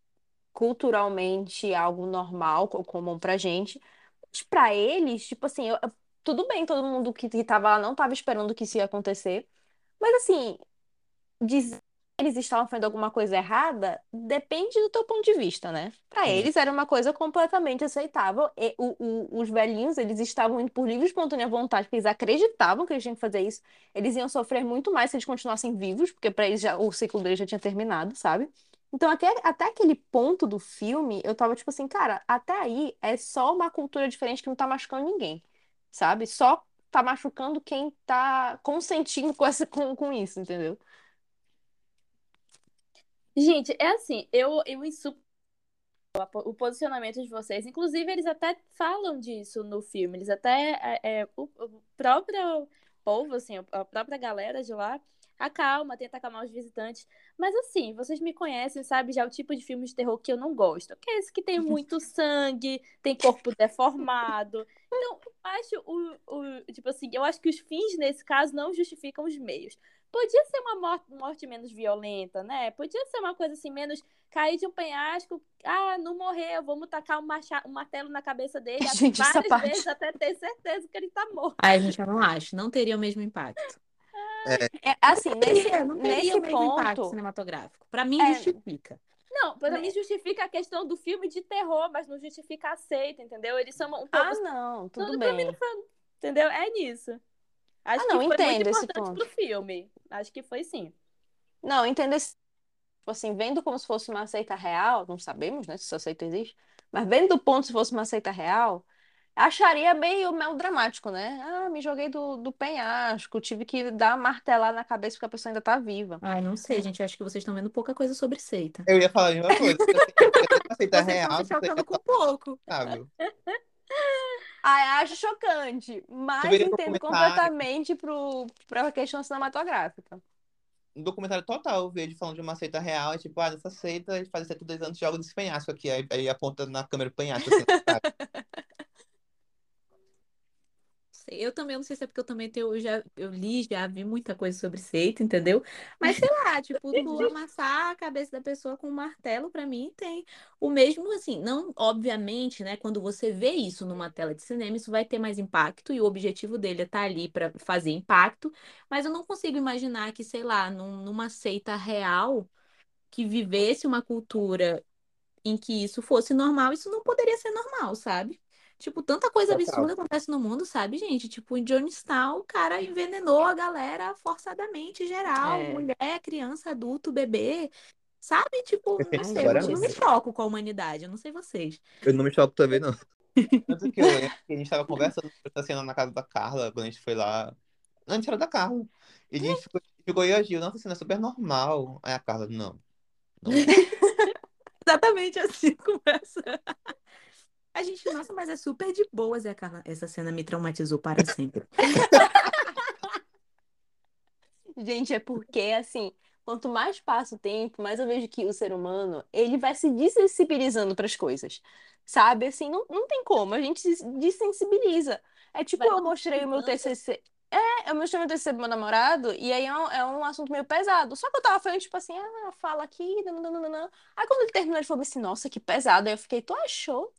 culturalmente algo normal ou comum pra gente, mas pra eles, tipo assim, eu- tudo bem, todo mundo que, que tava lá não tava esperando que isso ia acontecer, mas assim eles estavam fazendo alguma coisa errada depende do teu ponto de vista, né? Para eles era uma coisa completamente aceitável. E o- o- os velhinhos, eles estavam indo por livre e espontânea vontade, porque eles acreditavam que eles tinham que fazer isso. Eles iam sofrer muito mais se eles continuassem vivos, porque para eles já, o ciclo deles já tinha terminado, sabe? Então, até, até aquele ponto do filme, eu tava tipo assim, cara, até aí é só uma cultura diferente que não tá machucando ninguém, sabe? Só tá machucando quem tá consentindo com, essa, com, com isso, entendeu? Gente, é assim, eu, eu insupo o posicionamento de vocês. Inclusive, eles até falam disso no filme. Eles até. É, é, o, o próprio povo, assim, a própria galera de lá acalma, tenta acalmar os visitantes. Mas assim, vocês me conhecem, sabe? Já é o tipo de filme de terror que eu não gosto. Que é esse que tem muito sangue, tem corpo deformado. Então, eu acho o, o. Tipo assim, eu acho que os fins, nesse caso, não justificam os meios. Podia ser uma morte, morte menos violenta, né? Podia ser uma coisa assim, menos cair de um penhasco, ah, não morreu, vamos tacar um, macha- um martelo na cabeça dele Gente, várias parte. vezes até ter certeza que ele tá morto. Ai, gente, eu não acho. Não teria o mesmo impacto. É, assim, nesse, não nesse o mesmo impacto ponto, cinematográfico. Pra mim, É. justifica. Não, pra Né? mim justifica a questão do filme de terror, mas não justifica a seita, entendeu? Eles são um ah, não, tudo bem. entendeu? É nisso. Acho Ah, não, que foi muito importante ponto. pro filme. Acho que foi sim. Não, entendo esse, tipo assim, vendo como se fosse uma seita real, não sabemos, né, se essa seita existe, mas vendo do ponto se fosse uma seita real, acharia meio melodramático, né? Ah, me joguei do, do penhasco, tive que dar uma martelada na cabeça porque a pessoa ainda tá viva. Ai, não sei, gente. Acho que vocês estão vendo pouca coisa sobre seita. Eu ia falar a mesma coisa. Se você aceitar Vocês estão real, se você chocando é com pouco. saudável. Ah, acho chocante, mas entendo completamente pro, pra questão cinematográfica. Um documentário total, eu vejo falando de uma seita real, e tipo, ah, nessa seita, eles fazem 102 anos, jogam desse penhasco aqui, aí, aí aponta na câmera o penhasco, assim, sabe? Sei, Eu também, não sei se é porque eu também tenho, eu já, eu li, já vi muita coisa sobre seita, entendeu? Mas sei lá, tipo, tu amassar a cabeça da pessoa com um martelo, pra mim, tem o mesmo, assim, não, obviamente, né, quando você vê isso numa tela de cinema, isso vai ter mais impacto, e o objetivo dele é estar ali pra fazer impacto, mas eu não consigo imaginar que, sei lá, num- numa seita real, que vivesse uma cultura em que isso fosse normal, isso não poderia ser normal, sabe? Tipo, tanta coisa Total. absurda acontece no mundo, sabe, gente? Tipo, em Jonestown, o cara envenenou a galera forçadamente, geral, É. mulher, criança, adulto, bebê, sabe? Tipo, não sei, agora eu não me choco com a humanidade, eu não sei vocês. Eu não me choco também, não. Tanto que eu lembro que a gente tava conversando essa cena na casa da Carla, quando a gente foi lá. Antes era da Carla. E a gente ficou, ficou e a Gil, nossa, cena é super normal. Aí a Carla, não. Não é. Exatamente assim conversa. A gente, nossa, mas é super de boas, e a Carla, essa cena me traumatizou para sempre. Gente, é porque, assim, quanto mais passa o tempo, mais eu vejo que o ser humano, ele vai se desensibilizando para as coisas, sabe? Assim, não, não tem como, a gente se desensibiliza. É tipo, Vai eu mostrei o meu. TCC... É, eu mostrei o meu TCC pro meu namorado, e aí é um, é um assunto meio pesado. Só que eu tava falando, tipo assim, ah, fala aqui, nananana. Aí quando ele terminou, ele falou assim, nossa, que pesado. Aí eu fiquei, tu achou?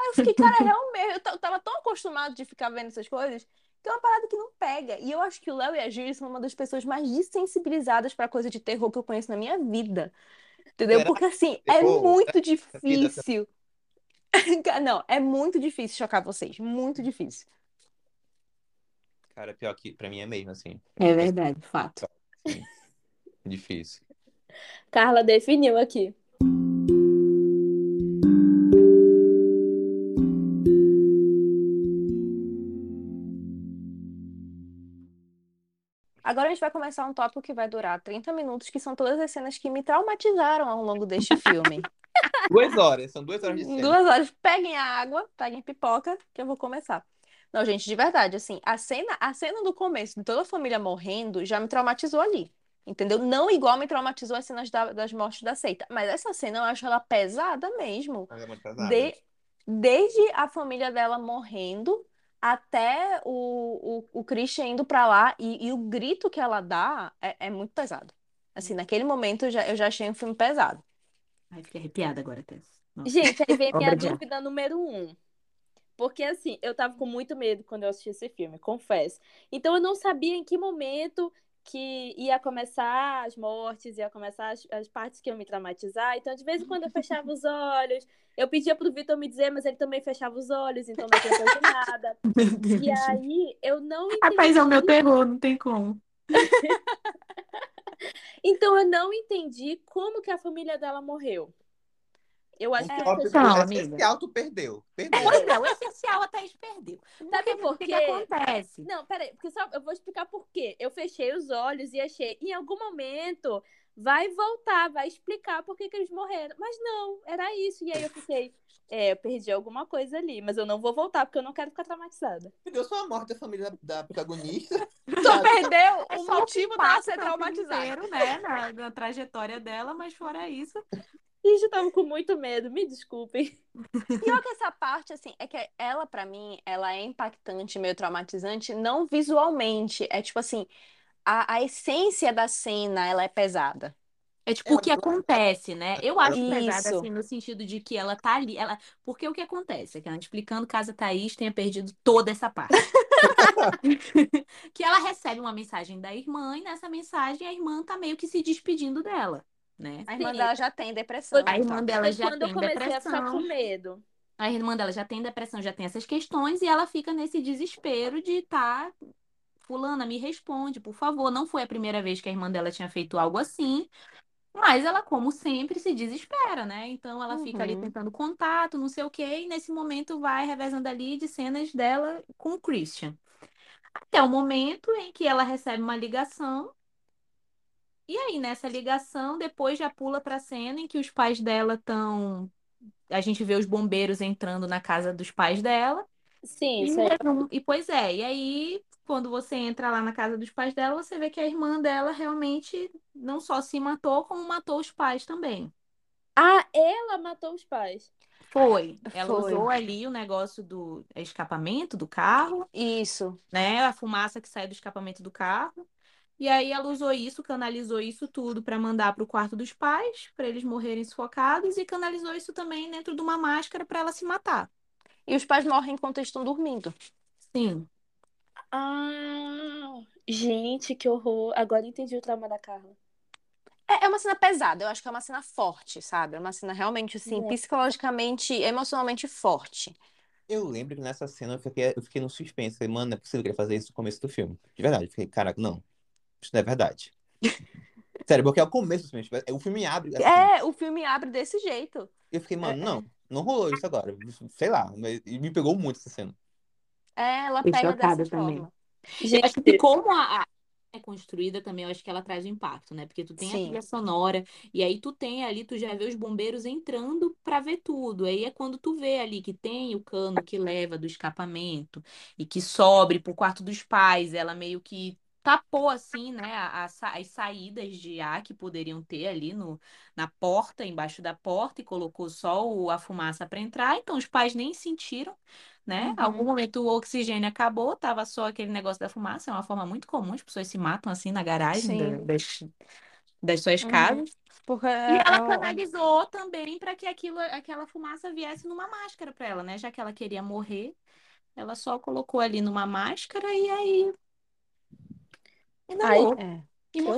Aí eu fiquei, cara, é real mesmo. Eu ta- eu tava tão acostumado de ficar vendo essas coisas que é uma parada que não pega. E eu acho que o Léo e a Júlia são uma das pessoas mais desensibilizadas pra coisa de terror que eu conheço na minha vida. Entendeu? Porque assim, é muito vida, difícil. Não, é muito difícil chocar vocês. Muito difícil. Cara, pior que pra mim é mesmo, assim. É verdade, fato. Assim, difícil. Carla definiu aqui. Agora a gente vai começar um tópico que vai durar 30 minutos, que são todas as cenas que me traumatizaram ao longo deste filme. Duas horas, são duas horas de cena. duas horas, peguem a água, peguem pipoca, que eu vou começar. Não, gente, de verdade, assim, a cena, a cena do começo de toda a família morrendo já me traumatizou ali. Entendeu? Não igual me traumatizou as cenas da- das mortes da seita. Mas essa cena eu acho ela pesada mesmo. Ela é muito pesada. De- desde a família dela morrendo até o, o, o Christian indo pra lá e, e o grito que ela dá é, é muito pesado. Assim, naquele momento eu já, eu já achei um filme pesado. Ai, fiquei arrepiada agora, Tess. Gente, aí vem minha dúvida número um. Porque assim, eu tava com muito medo quando eu assisti esse filme, confesso. Então eu não sabia em que momento que ia começar as mortes, ia começar as, as partes que iam me traumatizar. Então, de vez em quando eu fechava os olhos. Eu pedia pro Vitor me dizer, mas ele também fechava os olhos, então não de nada. E aí eu não Rapaz, é o meu entendi. terror, não tem como. Então eu não entendi como que a família dela morreu. Eu acho que tópico Então, fechei- amiga. essencial tu perdeu. Perdeu. Pois é, o essencial a Thaís perdeu. Sabe o que que por quê? acontece? Não, peraí, porque só, eu vou explicar por quê. Eu fechei os olhos e achei, em algum momento vai voltar, vai explicar por que, que eles morreram. Mas não, era isso. E aí eu fiquei, é, eu perdi alguma coisa ali, mas eu não vou voltar porque eu não quero ficar traumatizada. Perdeu só a morte da família da, da protagonista. Só perdeu É o só motivo que dela ser traumatizada. inteiro, né, na, na trajetória dela, mas fora isso, Gente, eu tava com muito medo, me desculpem. Pior que essa parte, assim, é que ela, pra mim, ela é impactante, meio traumatizante, não visualmente. É tipo assim, a, a essência da cena, ela é pesada. é tipo o que acontece, né? Eu acho Isso. pesado assim no sentido de que ela tá ali, ela, porque o que acontece é que ela explicando caso a Thaís tenha perdido toda essa parte. que ela recebe uma mensagem da irmã e nessa mensagem a irmã tá meio que se despedindo dela, né? A irmã Sim. dela já tem depressão A irmã tal. dela já quando eu tem comecei a ficar com depressão. medo. A irmã dela já tem depressão, já tem essas questões, e ela fica nesse desespero de tá. Fulana, me responde, por favor. Não foi a primeira vez que a irmã dela tinha feito algo assim, mas ela, como sempre, se desespera, né? Então ela fica ali Uhum. tentando contato, não sei o quê, e nesse momento vai revezando ali de cenas dela com o Christian. Até o momento em que ela recebe uma ligação. E aí, nessa ligação, depois já pula pra cena em que os pais dela estão. A gente vê os bombeiros entrando na casa dos pais dela. Sim, E, resumo- e pois é, e aí, quando você entra lá na casa dos pais dela, você vê que a irmã dela realmente não só se matou, como matou os pais também. Ah, ela matou os pais. Foi. Ela Foi. usou ali o negócio do escapamento do carro, Isso. né? A fumaça que sai do escapamento do carro. E aí ela usou isso, canalizou isso tudo para mandar para o quarto dos pais, para eles morrerem sufocados, e canalizou isso também dentro de uma máscara para ela se matar. E os pais morrem enquanto eles estão dormindo. Sim. Ah, gente, que horror. Agora entendi o trauma da Carla. É, é uma cena pesada, eu acho que é uma cena forte, sabe? É uma cena realmente, assim, É. psicologicamente, emocionalmente forte. Eu lembro que nessa cena eu fiquei, eu fiquei no suspense. Falei, mano, não é possível que ele fazer isso no começo do filme. De verdade. Eu Fiquei, caraca, não. Isso não é verdade. Sério, porque é o começo do filme. tipo, O filme abre assim. É, o filme abre desse jeito. Eu fiquei, mano, É, não. Não rolou isso agora. Sei lá. mas- E me pegou muito essa cena. É, ela pega dessa também. forma. Eu acho que como a, a é construída também, eu acho que ela traz o impacto, né? Porque tu tem a Sim. trilha sonora e aí tu tem ali, tu já vê os bombeiros entrando pra ver tudo. Aí é quando tu vê ali que tem o cano que leva do escapamento e que sobe pro quarto dos pais, ela meio que tapou assim, né, a- a sa- as saídas de ar que poderiam ter ali no, na porta, embaixo da porta e colocou só o- a fumaça para entrar. Então os pais nem sentiram né? Uhum. Algum momento o oxigênio acabou, tava só aquele negócio da fumaça, é uma forma muito comum, as pessoas se matam assim na garagem da- das, das suas Uhum. casas. Porque E ela é canalizou também para que aquilo, aquela fumaça viesse numa máscara para ela, né? Já que ela queria morrer, ela só colocou ali numa máscara e aí Inalou é.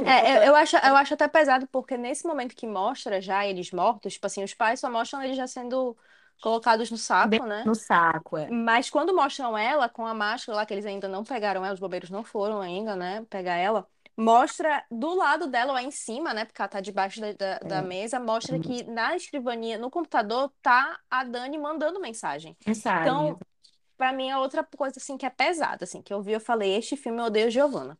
É, eu, eu acho, eu acho até pesado porque nesse momento que mostra já eles mortos, tipo assim, os pais só mostram eles já sendo colocados no saco, né? no saco, é. Mas quando mostram ela com a máscara lá, que eles ainda não pegaram ela, os bombeiros não foram ainda, né? Pegar ela. Mostra do lado dela, lá em cima, né? Porque ela tá debaixo da, da, da É. mesa. Mostra que na escrivaninha, no computador, tá a Dani mandando mensagem. Mensagem. Então, pra mim, é outra coisa, assim, que é pesada, assim. Que eu vi, eu falei, este filme eu odeio Giovanna.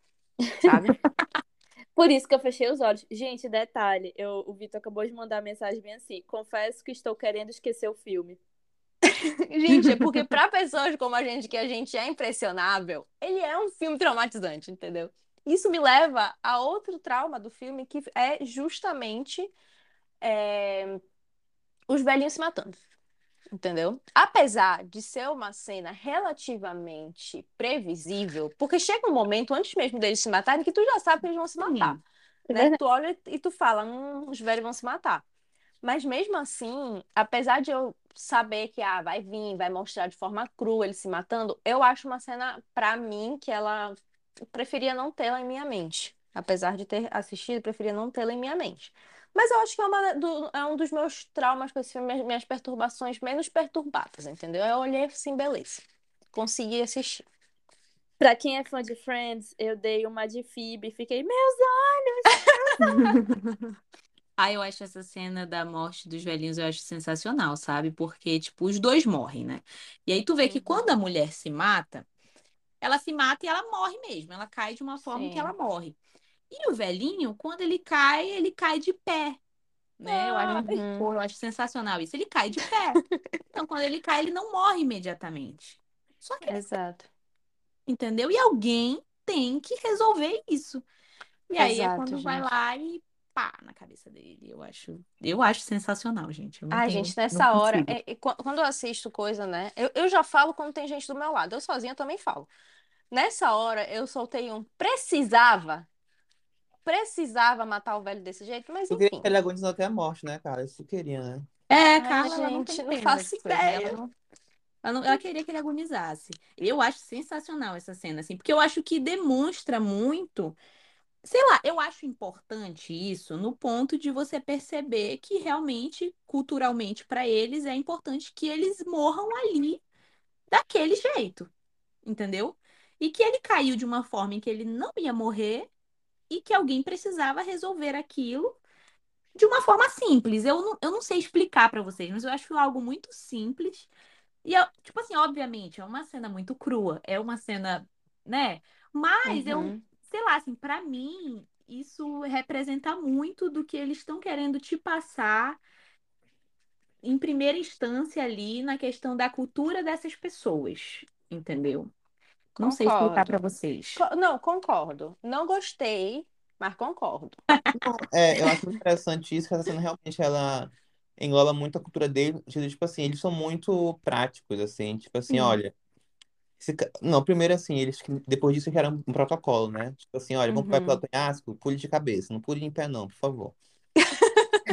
Sabe? Por isso que eu fechei os olhos. Gente, detalhe, eu, o Vitor acabou de mandar mensagem bem assim. Confesso que estou querendo esquecer o filme. Gente, é porque para pessoas como a gente, que a gente é impressionável, ele é um filme traumatizante, entendeu? Isso me leva a outro trauma do filme, que é justamente é, os velhinhos se matando. Entendeu? Apesar de ser uma cena relativamente previsível, porque chega um momento, antes mesmo deles se matarem, que tu já sabe que eles vão se matar. É Né? verdade. Tu olha e tu fala, hum, os velhos vão se matar. Mas mesmo assim, apesar de eu saber que ah, vai vir, vai mostrar de forma crua ele se matando, eu acho uma cena, pra mim, que ela eu preferia não tê-la em minha mente. Apesar de ter assistido, preferia não tê-la em minha mente. Mas eu acho que é, uma do- é um dos meus traumas com esse filme, minhas- minhas perturbações menos perturbadas, entendeu? Eu olhei assim, beleza. Consegui assistir. Pra quem é fã de Friends, eu dei uma de Phoebe e fiquei, meus Ah, eu acho essa cena da morte dos velhinhos, eu acho sensacional, sabe? Porque, tipo, os dois morrem, né? E aí tu vê que Uhum. quando a mulher se mata, ela se mata e ela morre mesmo. Ela cai de uma forma que Sim. ela morre. E o velhinho, quando ele cai, ele cai de pé, né? Eu acho, Uhum. pô, eu acho sensacional isso. Ele cai de pé. Então, quando ele cai, ele não morre imediatamente. Só que, Exato. entendeu? E alguém tem que resolver isso. E aí é Exato, quando vai gente. lá e pá na cabeça dele. Eu acho, eu acho sensacional, gente. Ai, tenho, gente, nessa hora, é- é qu- quando eu assisto coisa, né? Eu, eu já falo quando tem gente do meu lado. Eu sozinha também falo. Nessa hora, eu soltei um precisava. Precisava matar o velho desse jeito, mas Eu queria enfim. que ele agonizou até a morte, né, cara? Isso eu queria, né? É, Ai, Carla, ela não gente, tem não faço? Ela ideia. não, ela não- ela queria que ele agonizasse. Eu acho sensacional essa cena, assim, porque eu acho que demonstra muito. Sei lá, eu acho importante isso no ponto de você perceber que realmente, culturalmente, para eles, é importante que eles morram ali daquele jeito, entendeu? E que ele caiu de uma forma em que ele não ia morrer e que alguém precisava resolver aquilo de uma forma simples. Eu não, eu não sei explicar pra vocês, mas eu acho algo muito simples. E, eu, tipo assim, obviamente, é uma cena muito crua, é uma cena, né? Mas eu, Uhum. sei lá, assim, pra mim, isso representa muito do que eles estão querendo te passar em primeira instância ali na questão da cultura dessas pessoas, entendeu? Não sei explicar pra Concordo. vocês. Co- não, concordo. Não gostei, mas concordo. É, eu acho muito interessante isso, que essa cena realmente ela engloba muito a cultura dele, tipo assim, eles são muito práticos, assim, tipo assim, Sim. olha, esse ca- não, primeiro assim, eles depois disso criaram um protocolo, né? Tipo assim, olha, vamos vai pelo Uhum. penhasco, pule de cabeça, não pule em pé não, por favor.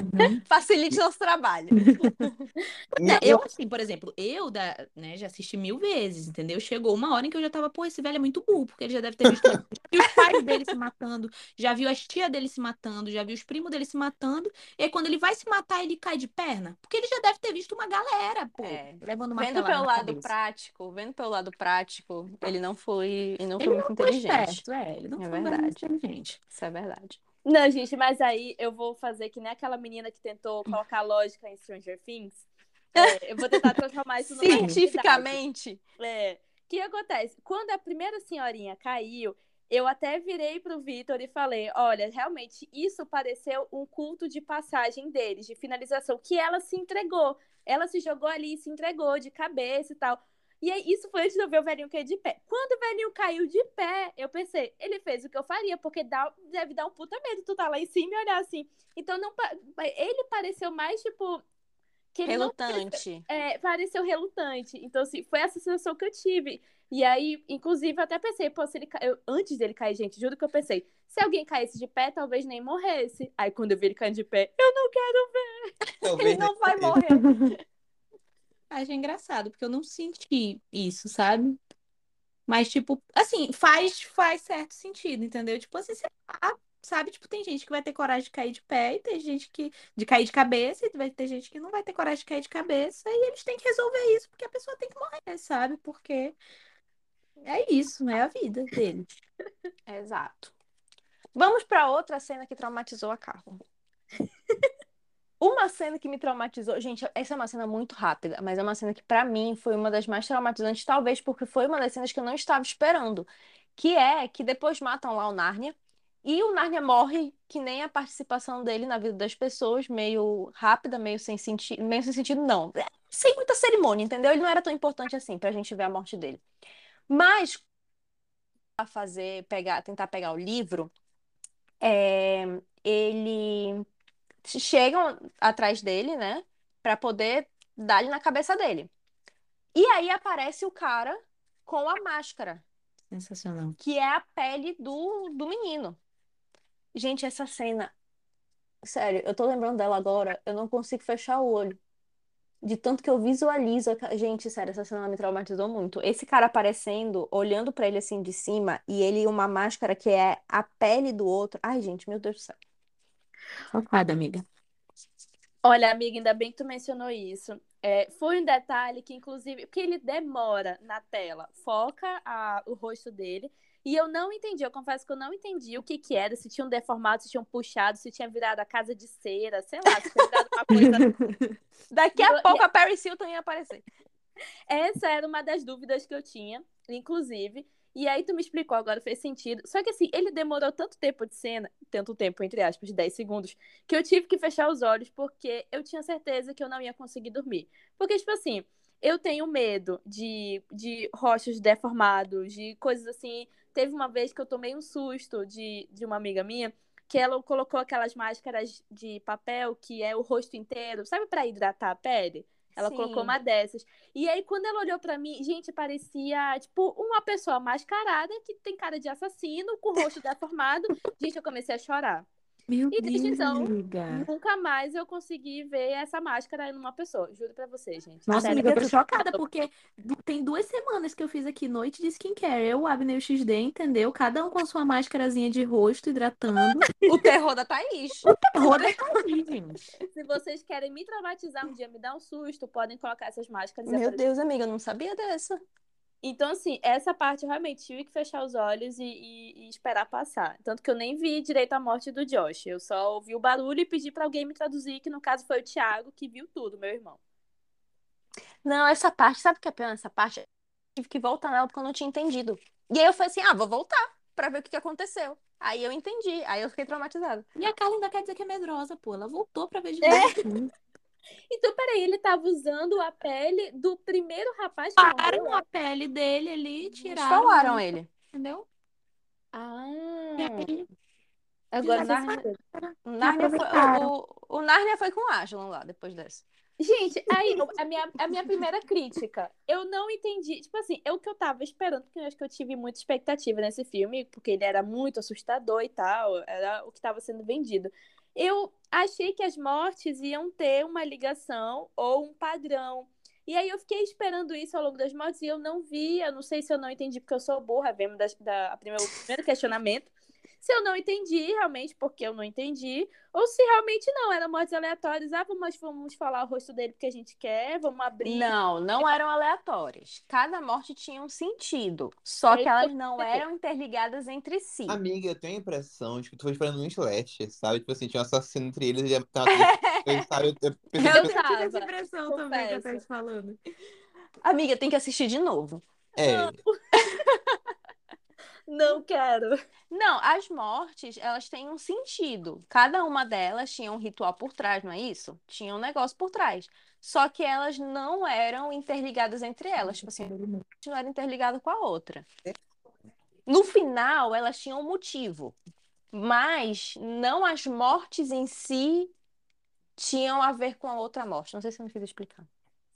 Uhum. Facilite nosso trabalho. E eu assim, por exemplo, eu da, né, já assisti mil vezes, entendeu? Chegou uma hora em que eu já tava, pô, esse velho é muito burro, porque ele já deve ter visto, os pais dele se matando, já viu as tias dele se matando, já viu os primos dele se matando, e aí quando ele vai se matar, ele cai de perna, porque ele já deve ter visto uma galera, pô, É. levando Vendo martelada pelo lado cabeça. prático, vendo pelo lado prático, ele não foi, ele não foi Ele muito não foi inteligente. esperto, é, ele não É foi verdade. inteligente. Isso é verdade. Não, gente, mas aí eu vou fazer que nem aquela menina que tentou colocar lógica em Stranger Things. É, eu vou tentar transformar isso. Cientificamente. É. O que acontece? Quando a primeira senhorinha caiu, eu até virei pro Vitor e falei: olha, realmente, isso pareceu um culto de passagem deles, de finalização, que ela se entregou. Ela se jogou ali e se entregou de cabeça e tal. E aí, isso foi antes de eu ver o velhinho cair de pé. Quando o velhinho caiu de pé, eu pensei, ele fez o que eu faria, porque dá, deve dar um puta medo tu tá lá em cima e olhar assim. Então, não, ele pareceu mais, tipo, que ele não Relutante. é, pareceu relutante. Então, assim, foi essa sensação que eu tive. E aí, inclusive, eu até pensei, pô, se ele ca... eu, antes dele cair, gente, juro que eu pensei, se alguém caísse de pé, talvez nem morresse. Aí, quando eu vi ele caindo de pé, eu não quero ver. talvez Ele não vai morrer. Achei engraçado, porque eu não senti isso, sabe? Mas, tipo, assim, faz, faz certo sentido, entendeu? Tipo assim, sei lá, sabe? Tipo, tem gente que vai ter coragem de cair de pé e tem gente que de cair de cabeça e vai ter gente que não vai ter coragem de cair de cabeça e eles têm que resolver isso, porque a pessoa tem que morrer, sabe? Porque é isso, é a vida deles. Exato. Vamos para outra cena que traumatizou a Carla. Uma cena que me traumatizou, gente, essa é uma cena muito rápida, mas é uma cena que pra mim foi uma das mais traumatizantes, talvez porque foi uma das cenas que eu não estava esperando, que é que depois matam lá o Nárnia e o Nárnia morre, que nem a participação dele na vida das pessoas, meio rápida, meio sem sentido, meio sem sentido não, sem muita cerimônia, entendeu? Ele não era tão importante assim pra gente ver a morte dele. Mas a fazer, pegar, tentar pegar o livro, é, ele chegam atrás dele, né, Pra poder dar-lhe na cabeça dele. E aí aparece o cara com a máscara, Sensacional. que é a pele do, do menino. Gente, essa cena, sério, eu tô lembrando dela agora, eu não consigo fechar o olho. De tanto que eu visualizo. Gente, sério, essa cena me traumatizou muito. Esse cara aparecendo, olhando pra ele assim de cima, e ele uma máscara que é a pele do outro. Ai, gente, meu Deus do céu. Chocada, amiga. Olha, amiga, ainda bem que tu mencionou isso. É, foi um detalhe que, inclusive, porque ele demora na tela, foca a- o rosto dele, e eu não entendi, eu confesso que eu não entendi o que que era, se tinham deformado, se tinham puxado, se tinha virado a casa de cera, sei lá, se tinha virado uma coisa Daqui a eu- pouco a Paris Hilton ia aparecer. Essa era uma das dúvidas que eu tinha, inclusive. E aí tu me explicou agora, fez sentido. Só que assim, ele demorou tanto tempo de cena, tanto tempo, entre aspas, 10 segundos, que eu tive que fechar os olhos porque eu tinha certeza que eu não ia conseguir dormir. Porque, tipo assim, eu tenho medo de, de rochas deformados, de coisas assim. Teve uma vez que eu tomei um susto de, de uma amiga minha, que ela colocou aquelas máscaras de papel que é o rosto inteiro, sabe, pra hidratar a pele? Ela Sim. colocou uma dessas. E aí, quando ela olhou pra mim, gente, parecia, tipo, uma pessoa mascarada que tem cara de assassino, com o rosto deformado. Gente, eu comecei a chorar. Meu E desde Deus, então, amiga. Nunca mais eu consegui ver essa máscara numa pessoa. Juro pra vocês, gente. Nossa, Sério. amiga, eu tô chocada, porque tem duas semanas que eu fiz aqui noite de skincare. Eu, o Abner e o XD, entendeu? Cada um com a sua máscarazinha de rosto, hidratando. O terror da Thaís. Roda aqui, gente. Se vocês querem me traumatizar um dia, me dar um susto, podem colocar essas máscaras. Meu. Deus, amiga, eu não sabia dessa. Então, assim, essa parte eu realmente tive que fechar os olhos e, e- e esperar passar. Tanto que eu nem vi direito a morte do Josh. Eu só ouvi o barulho e pedi pra alguém me traduzir, que no caso foi o Thiago, que viu tudo, meu irmão. Não, essa parte, sabe o que é pior nessa parte? Eu tive que voltar nela porque eu não tinha entendido. E aí eu falei assim: ah, vou voltar pra ver o que que aconteceu. Aí eu entendi, aí eu fiquei traumatizada. E a Carla ainda quer dizer que é medrosa, pô. Ela voltou pra ver de É. Então, peraí, ele tava usando a pele do primeiro rapaz que morreu? Pararam a pele dele ali, Eles tiraram. falaram ele. Entendeu? Ah, E aí, agora fizeram na... essa- O Nárnia foi, o, o, Nárnia foi com o Aslan lá depois dessa. Gente, aí a minha, a minha primeira crítica, eu não entendi. Tipo assim, é o que eu tava esperando, porque eu acho que eu tive muita expectativa nesse filme, porque ele era muito assustador e tal, era o que estava sendo vendido. Eu achei que as mortes iam ter uma ligação ou um padrão. E aí eu fiquei esperando isso ao longo das mortes e eu não vi. Eu não sei se eu não entendi porque eu sou burra, vemos da, da, a primeira, o primeiro questionamento. Se eu não entendi realmente porque eu não entendi, ou se realmente não, eram mortes aleatórias. Ah, mas vamos falar o rosto dele porque a gente quer, vamos abrir. Não, não eram aleatórias. Cada morte tinha um sentido. Só É que elas eu não eram interligadas entre si. Amiga, eu tenho a impressão de que tu foi esperando um slasher, sabe? Tipo assim, tinha um assassino entre eles e tá eu, sabe? Eu, eu Eu que- Eu tive essa tava, impressão também que eu confesso. tô falando. Amiga, tem que assistir de novo. É, Não quero. Não, as mortes, elas têm um sentido. Cada uma delas tinha um ritual por trás, não é isso? Tinha um negócio por trás. Só que elas não eram interligadas entre elas. Tipo assim, não era interligada com a outra. No final, elas tinham um motivo. Mas não as mortes em si tinham a ver com a outra morte. Não sei se eu me fiz explicar.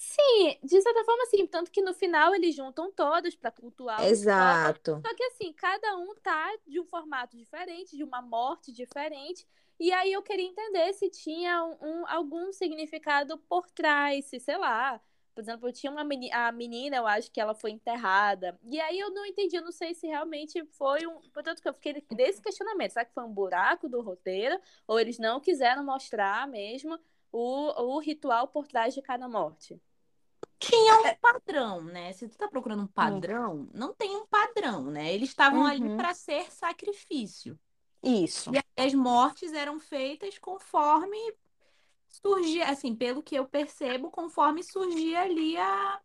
Sim, de certa forma, sim. Tanto que no final eles juntam todos pra cultuar o Exato. Só que assim, cada um tá de um formato diferente, de uma morte diferente. E aí eu queria entender se tinha um, um- algum significado por trás, se, sei lá. Por exemplo, tinha uma meni- a menina, eu acho que ela foi enterrada. E aí eu não entendi, eu não sei se realmente foi um. Portanto, que eu fiquei desse questionamento. Será que foi um buraco do roteiro? Ou eles não quiseram mostrar mesmo o, o ritual por trás de cada morte? Tinha um padrão, né? Se tu tá procurando um padrão, não tem um padrão, né? Eles estavam ali Uhum. para ser sacrifício. Isso. E as mortes eram feitas conforme surgia, assim, pelo que eu percebo, conforme surgia ali a.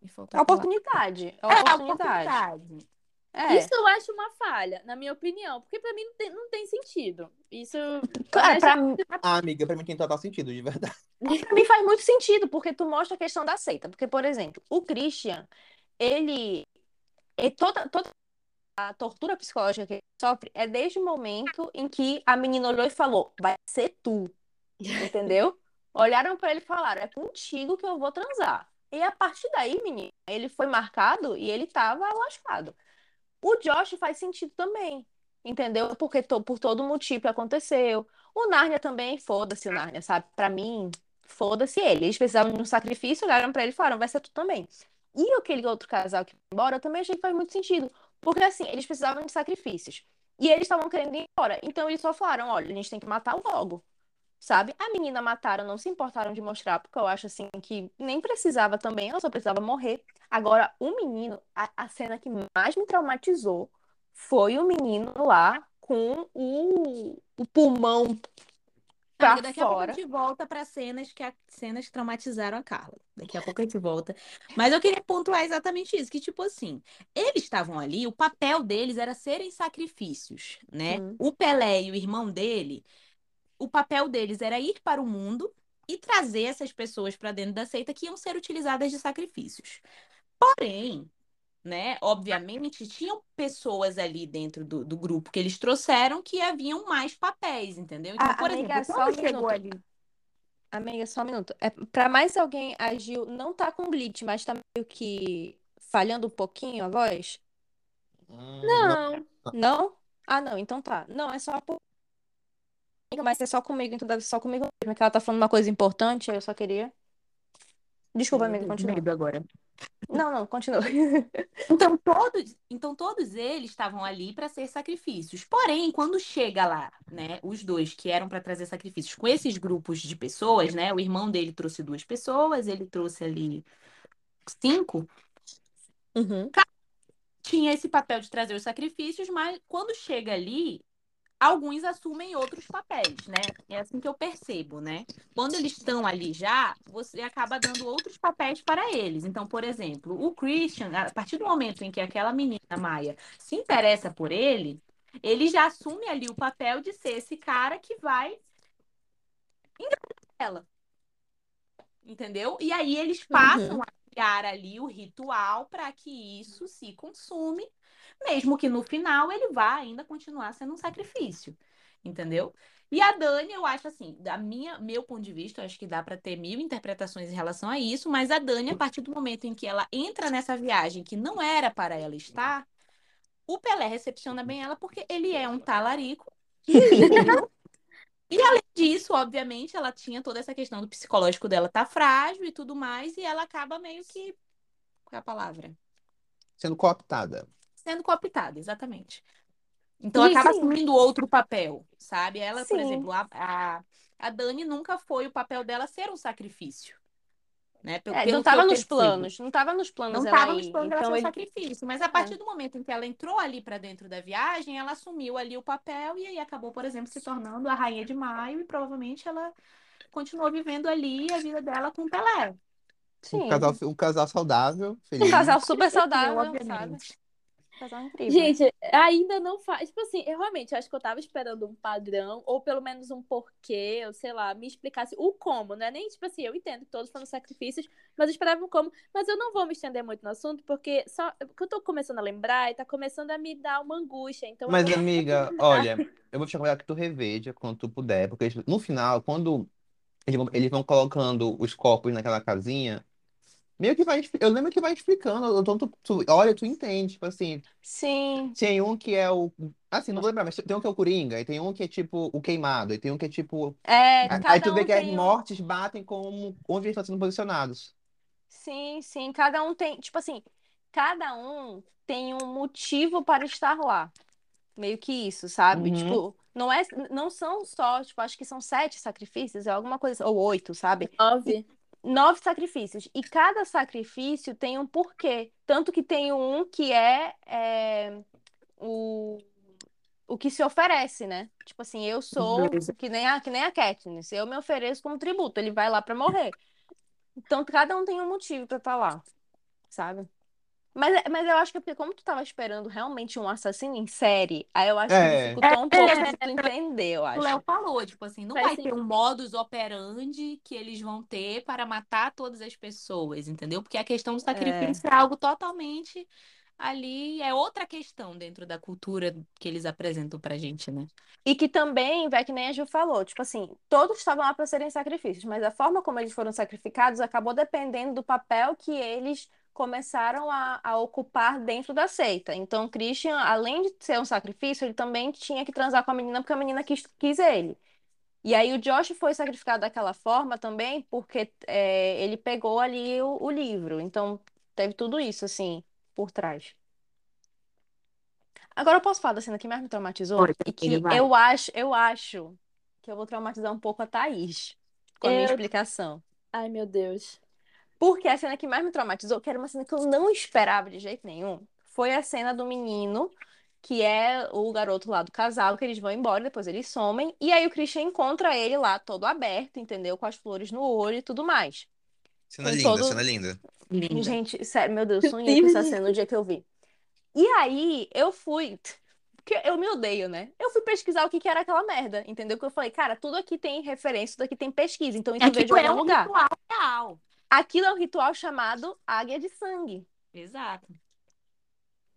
Me faltou A oportunidade. A É, a oportunidade. É. Isso eu acho uma falha, na minha opinião, porque pra mim não tem, não tem sentido. Isso. Cara, pra, mim- Ah, amiga, pra mim tem total sentido, de verdade. pra mim faz muito sentido, porque tu mostra a questão da seita. Porque, por exemplo, o Christian, ele. ele toda, toda a tortura psicológica que ele sofre é desde o momento em que a menina olhou e falou: vai ser tu. Entendeu? Olharam pra ele e falaram: é contigo que eu vou transar. E a partir daí, menina, ele foi marcado e ele tava lascado. O Josh faz sentido também, entendeu? Porque to- por todo motivo aconteceu. O Narnia também, foda-se o Narnia, sabe? Pra mim, foda-se ele. Eles precisavam de um sacrifício, olharam pra ele e falaram, vai ser tu também. E aquele outro casal que foi embora, eu também achei que faz muito sentido. Porque assim, eles precisavam de sacrifícios. E eles estavam querendo ir embora. Então eles só falaram, olha, a gente tem que matar logo. Sabe? A menina mataram, não se importaram de mostrar, porque eu acho assim que nem precisava também, ela só precisava morrer. Agora, o menino, a, a cena que mais me traumatizou foi o menino lá com o, o pulmão pra Amiga, daqui a pouco a fora. gente volta para cenas que a- cenas que traumatizaram a Carla. Daqui a pouco a gente volta. Mas eu queria pontuar exatamente isso, que tipo assim, eles estavam ali, o papel deles era serem sacrifícios, né? Hum. O Pelé e o irmão dele, o papel deles era ir para o mundo e trazer essas pessoas para dentro da seita que iam ser utilizadas de sacrifícios. Porém, né, obviamente, tinham pessoas ali dentro do, do grupo que eles trouxeram que haviam mais papéis, entendeu? Então, Ah, por amiga, exemplo, só quando um chegou minuto. ali Amiga, só um minuto. É, pra mais alguém agiu, não tá com glitch, mas tá meio que falhando um pouquinho a voz? Hum, Não. Não? Ah, não, então tá. Não, é só por... Mas é só comigo, então deve ser só comigo mesmo. É que ela tá falando uma coisa importante, aí eu só queria. Desculpa, Deus, continua. medo agora. Não, não, continua. Então todos, então todos eles estavam ali para ser sacrifícios. Porém, quando chega lá, né, os dois que eram para trazer sacrifícios com esses grupos de pessoas, né, o irmão dele trouxe duas pessoas, ele trouxe ali cinco, Uhum. tinha esse papel de trazer os sacrifícios, mas quando chega ali, alguns assumem outros papéis, né? É assim que eu percebo, né? Quando eles estão ali já, você acaba dando outros papéis para eles. Então, por exemplo, o Christian, a partir do momento em que aquela menina Maia se interessa por ele, ele já assume ali o papel de ser esse cara que vai engravidar ela. Entendeu? E aí eles passam Uhum. a criar ali o ritual para que isso se consume, mesmo que no final ele vá ainda continuar sendo um sacrifício. Entendeu? E a Dani, eu acho assim, da minha, meu ponto de vista, eu acho que dá para ter mil interpretações em relação a isso, mas a Dani, a partir do momento em que ela entra nessa viagem que não era para ela estar, o Pelé recepciona bem ela porque ele é um talarico? E além disso, obviamente, ela tinha toda essa questão do psicológico dela tá frágil e tudo mais, e ela acaba meio que. Qual é a palavra? Sendo cooptada. Sendo cooptada, exatamente. Então Gente, acaba sim. assumindo outro papel, sabe? Ela, por Sim. exemplo, a, a, a Dani nunca foi o papel dela ser um sacrifício. Né? Pelo, É, pelo não que eu tava nos percebo. planos, não tava nos planos Não estava nos planos dela ser Então um ele... sacrifício, mas a partir do momento em que ela entrou ali para dentro da viagem, ela assumiu ali o papel e aí acabou, por exemplo, se tornando a rainha de Maio e provavelmente ela continuou vivendo ali a vida dela com o Pelé. Um Sim. casal, um casal saudável, Um feliz. casal super saudável, sabe? Um casal incrível. Gente, ainda não faz. Tipo assim, eu realmente acho que eu tava esperando um padrão, ou pelo menos um porquê, ou sei lá, me explicasse o como, né? Nem tipo assim, eu entendo que todos foram sacrifícios, mas eu esperava um como. Mas eu não vou me estender muito no assunto, porque só. Porque eu tô começando a lembrar e tá começando a me dar uma angústia. Então, Mas, eu amiga, olha, eu vou te recomendar que tu reveja quando tu puder, porque no final, quando eles vão, eles vão colocando os copos naquela casinha, meio que vai, eu lembro que vai explicando, então tu, tu olha, tu entende, tipo assim, Sim. tem um que é o, assim, não vou lembrar, mas tem um que é o Coringa, e tem um que é tipo o queimado, e tem um que é tipo, É, aí cada tu vê um que as tem um. mortes batem como onde eles estão sendo posicionados. Sim, sim. Cada um tem. Tipo assim, cada um tem um motivo para estar lá. Meio que isso, sabe? Uhum. Tipo, não é, não são só, tipo, acho que são sete sacrifícios, é alguma coisa, ou oito, sabe? nove. Nove sacrifícios. E cada sacrifício tem um porquê. Tanto que tem um que é, é, o, o que se oferece, né? Tipo assim, eu sou que nem a, que nem a Katniss, eu me ofereço como tributo, ele vai lá pra morrer. Então, cada um tem um motivo pra estar lá, sabe? Mas, mas eu acho que é porque como tu tava esperando realmente um assassino em série, aí eu acho que É. dificultou um É, pouco é, de tu entender, eu O acho. Léo falou, tipo assim, não Faz vai ter um modus operandi que eles vão ter para matar todas as pessoas, entendeu? Porque a questão do sacrifício é, algo totalmente ali, é outra questão dentro da cultura que eles apresentam pra gente, né? E que também, vai que nem a Ju falou, tipo assim, todos estavam lá para serem sacrifícios, mas a forma como eles foram sacrificados acabou dependendo do papel que eles começaram a, a ocupar dentro da seita. Então, Christian, além de ser um sacrifício, ele também tinha que transar com a menina porque a menina quis, quis ele. E aí o Josh foi sacrificado daquela forma também porque é, ele pegou ali o, o livro. Então, teve tudo isso, assim, por trás. Agora eu posso falar da cena que mais me traumatizou Pode, e que eu acho, eu acho que eu vou traumatizar um pouco a Thaís com a minha Eu- explicação. Ai, meu Deus. Porque a cena que mais me traumatizou, que era uma cena que eu não esperava de jeito nenhum, foi a cena do menino, que é o garoto lá do casal, que eles vão embora, depois eles somem, e aí o Christian encontra ele lá todo aberto, entendeu? Com as flores no olho e tudo mais. Cena Com linda, todo- cena linda. Linda. Gente, sério, meu Deus, sonhei com essa cena no dia que eu vi. E aí eu fui. Porque eu me odeio, né? Eu fui pesquisar o que que era aquela merda, entendeu? Porque eu falei, cara, tudo aqui tem referência, tudo aqui tem pesquisa, então isso É veio de tipo, é algum um lugar. ritual real. Aquilo é um ritual chamado Águia de Sangue. Exato.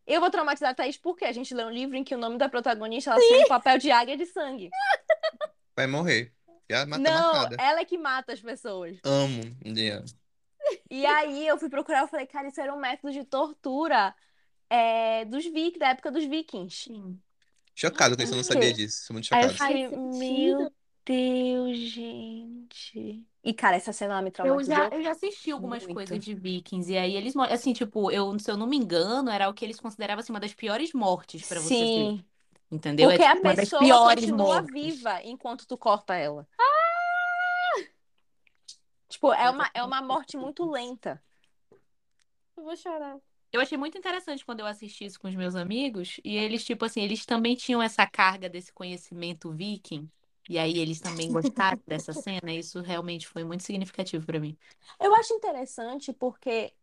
Eu vou traumatizar a Thaís porque a gente lê um livro em que o nome da protagonista ela assume o papel de águia de sangue. Vai morrer. Já mata Não, marcada. ela é que mata as pessoas. Amo. Yeah. E aí eu fui procurar, eu falei, cara, isso era um método de tortura é, dos vikings, da época dos vikings. Sim. Chocado com isso, eu não sabia disso. Sou muito Aí eu chocado. Faz meu. Deus, gente. E, cara, essa cena ela me Eu traumatizou. já, eu já assisti algumas muito. coisas de Vikings, e aí eles, assim, tipo, eu, se eu não me engano, era o que eles consideravam, assim, uma das piores mortes pra você Sim, entendeu? porque é a tipo das pessoa continua mortes. viva enquanto tu corta ela. Tipo, é uma, é uma morte muito lenta. Eu vou chorar. Eu achei muito interessante quando eu assisti isso com os meus amigos, e eles, tipo assim, eles também tinham essa carga desse conhecimento viking, e aí eles também gostaram dessa cena, isso realmente foi muito significativo pra mim. Eu acho interessante porque,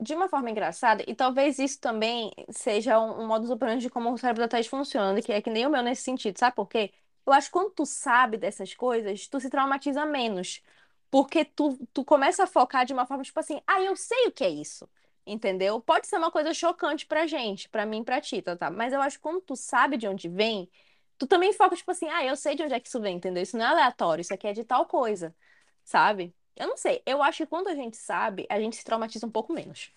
de uma forma engraçada, e talvez isso também seja um, um modus operandi de como o cérebro da Thaís funciona, que é que nem o meu nesse sentido, sabe por quê? Eu acho que quando tu sabe dessas coisas, tu se traumatiza menos. Porque tu, tu começa a focar de uma forma tipo assim, ah, eu sei o que é isso. Entendeu? Pode ser uma coisa chocante pra gente, pra mim e pra ti, tá, tá? Mas eu acho que quando tu sabe de onde vem, tu também foca, tipo assim, ah, eu sei de onde é que isso vem, entendeu? Isso não é aleatório, isso aqui é de tal coisa, sabe? Eu não sei. Eu acho que quando a gente sabe, a gente se traumatiza um pouco menos.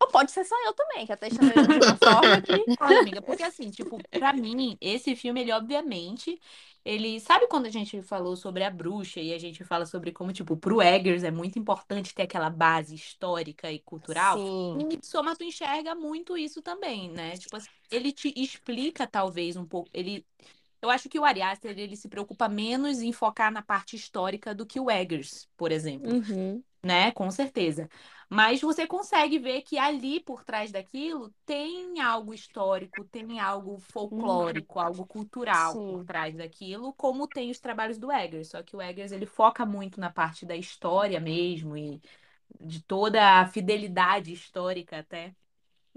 Ou pode ser só eu também, que até está de uma forma que. Olha, amiga, porque assim, tipo, pra mim, esse filme, ele obviamente, ele sabe quando a gente falou sobre a bruxa e a gente fala sobre como, tipo, pro Eggers é muito importante ter aquela base histórica e cultural. Sim. Em Midsommar, tu enxerga muito isso também, né? Tipo assim, ele te explica talvez um pouco, ele eu acho que o Ari Aster, ele se preocupa menos em focar na parte histórica do que o Eggers, por exemplo Uhum. Né? Com certeza. Mas você consegue ver que ali por trás daquilo tem algo histórico, tem algo folclórico, algo cultural por Sim. trás daquilo, como tem os trabalhos do Eggers. Só que o Eggers ele foca muito na parte da história mesmo e de toda a fidelidade histórica até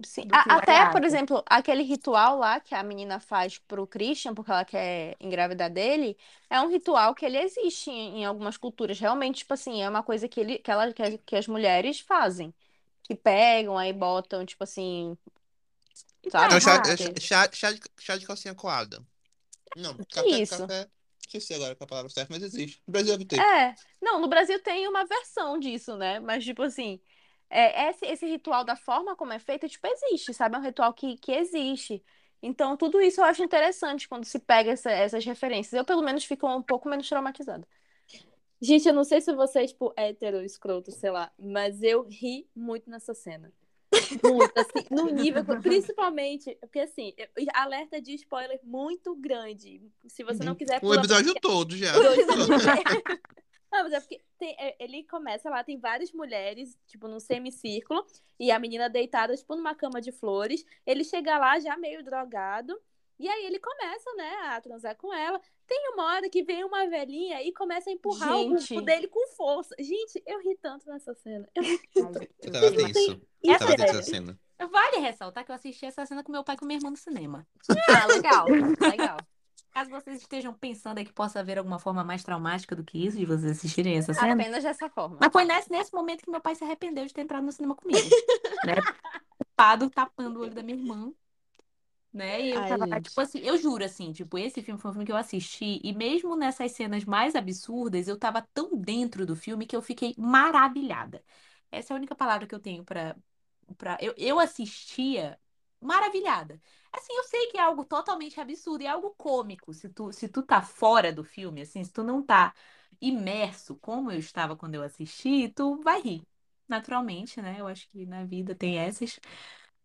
Sim. do A- que o Ari até, por exemplo, aquele ritual lá que a menina faz pro Christian, porque ela quer engravidar dele, é um ritual que ele existe em, em algumas culturas. Realmente, tipo assim, é uma coisa que, ele, que, ela, que, que as mulheres fazem. Que pegam, aí botam, tipo assim, sabe? Não, chá, é chá, chá, chá de, chá de calcinha coada. Não, Que café, isso? café. Esqueci agora é a palavra certa, mas existe. No Brasil deve ter. É, não, no Brasil tem uma versão disso, né? Mas, tipo assim, é, esse, esse ritual da forma como é feito, tipo, existe, sabe? É um ritual que, que existe. Então, tudo isso eu acho interessante quando se pega essa- essas referências. Eu, pelo menos, fico um pouco menos traumatizada. Gente, eu não sei se você é, tipo, hétero, escroto, sei lá, mas eu ri muito nessa cena. Muito, assim, no nível, principalmente, porque assim, alerta de spoiler muito grande. Se você não quiser O episódio todo já. Não, mas é porque tem- é, ele começa lá, tem várias mulheres, tipo, num semicírculo, e a menina deitada, tipo, numa cama de flores. Ele chega lá já meio drogado, E aí ele começa, né, a transar com ela. Tem uma hora que vem uma velhinha e começa a empurrar o Gente. bumbum dele com força. Gente, eu ri tanto nessa cena. Eu ri Eu tava tenso. Eu tava tenso essa cena. Vale ressaltar que eu assisti essa cena com meu pai e com minha irmã no cinema. Ah, legal, legal. Caso vocês estejam pensando aí que possa haver alguma forma mais traumática do que isso, de vocês assistirem essa cena. Apenas dessa forma. Mas foi nesse, nesse momento que meu pai se arrependeu de ter entrado no cinema comigo. né? Culpado, tapando o olho da minha irmã. Né? E eu Ai, tava gente. tipo assim, eu juro assim, tipo, esse filme foi um filme que eu assisti, e mesmo nessas cenas mais absurdas, eu tava tão dentro do filme que eu fiquei maravilhada. Essa é a única palavra que eu tenho pra. pra... Eu, eu assistia maravilhada. Assim, eu sei que é algo totalmente absurdo, é algo cômico. Se tu, se tu tá fora do filme, assim, se tu não tá imerso como eu estava quando eu assisti, tu vai rir. Naturalmente, né? Eu acho que na vida tem essas.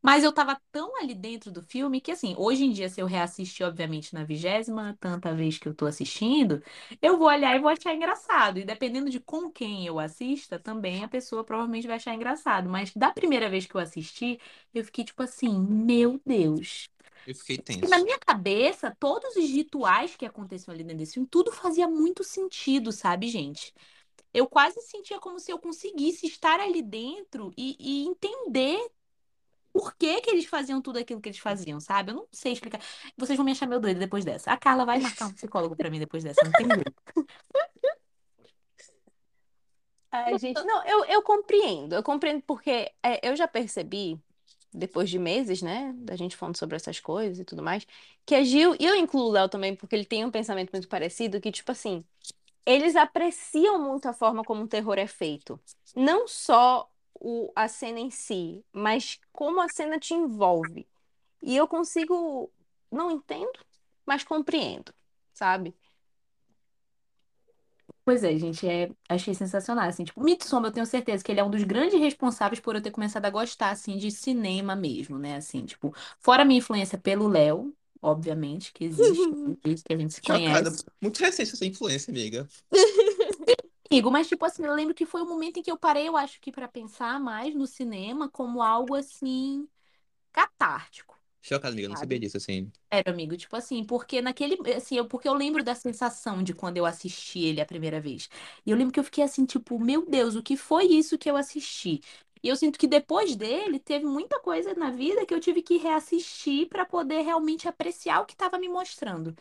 Mas eu tava tão ali dentro do filme que, assim, hoje em dia, se eu reassistir, obviamente, na vigésima, tanta vez que eu tô assistindo, eu vou olhar e vou achar engraçado. E dependendo de com quem eu assista, também a pessoa provavelmente vai achar engraçado. Mas da primeira vez que eu assisti, eu fiquei tipo assim, meu Deus. Eu fiquei E tenso. na minha cabeça, todos os rituais que aconteciam ali dentro desse filme, tudo fazia muito sentido, sabe, gente? Eu quase sentia como se eu conseguisse estar ali dentro e, e entender por que que eles faziam tudo aquilo que eles faziam, sabe? Eu não sei explicar. Vocês vão me achar meu doido depois dessa. A Carla vai marcar um psicólogo pra mim depois dessa, não tem jeito. Ai, gente, não, eu, eu compreendo. Eu compreendo porque é, eu já percebi, depois de meses, né, da gente falando sobre essas coisas e tudo mais, que a Gil, e eu incluo o Léo também, porque ele tem um pensamento muito parecido, que, tipo assim, eles apreciam muito a forma como o terror é feito. Não só o, a cena em si, mas como a cena te envolve. E eu consigo, não entendo, mas compreendo, sabe? Pois é, gente, é, achei sensacional, assim, tipo, Midsommar, eu tenho certeza que ele é um dos grandes responsáveis por eu ter começado a gostar, assim, de cinema mesmo, né, assim, tipo, fora a minha influência pelo Léo, obviamente, que existe, que a gente se Chocada. conhece. Muito recente essa influência, amiga. Amigo, mas, tipo assim, eu lembro que foi o momento em que eu parei, eu acho que pra pensar mais no cinema como algo, assim, catártico. Chocada, amiga. Eu não sabia disso, assim. Era, amigo, tipo assim, porque naquele, assim, eu, porque eu lembro da sensação de quando eu assisti ele a primeira vez. E eu lembro que eu fiquei assim, tipo, meu Deus, o que foi isso que eu assisti? E eu sinto que depois dele teve muita coisa na vida que eu tive que reassistir pra poder realmente apreciar o que estava me mostrando.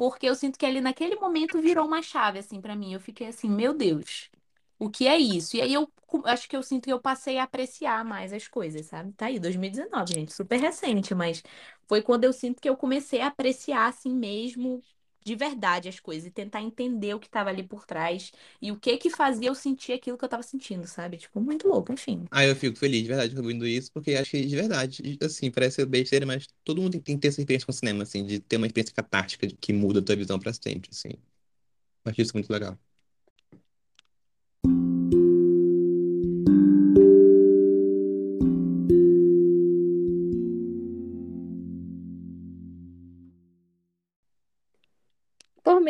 Porque eu sinto que ali naquele momento virou uma chave assim pra mim. Eu fiquei assim, meu Deus, o que é isso? E aí eu acho que eu sinto que eu passei a apreciar mais as coisas, sabe? Tá aí, 2019, gente, super recente, mas foi quando eu sinto que eu comecei a apreciar assim mesmo de verdade as coisas e tentar entender o que estava ali por trás e o que que fazia eu sentir aquilo que eu tava sentindo, sabe? Tipo, muito louco, enfim. Ah, eu fico feliz, de verdade, ouvindo isso, porque acho que, de verdade, assim, parece ser besteira, mas todo mundo tem, que ter essa experiência com o cinema, assim, de ter uma experiência catártica que muda a tua visão pra sempre, assim. Acho isso muito legal.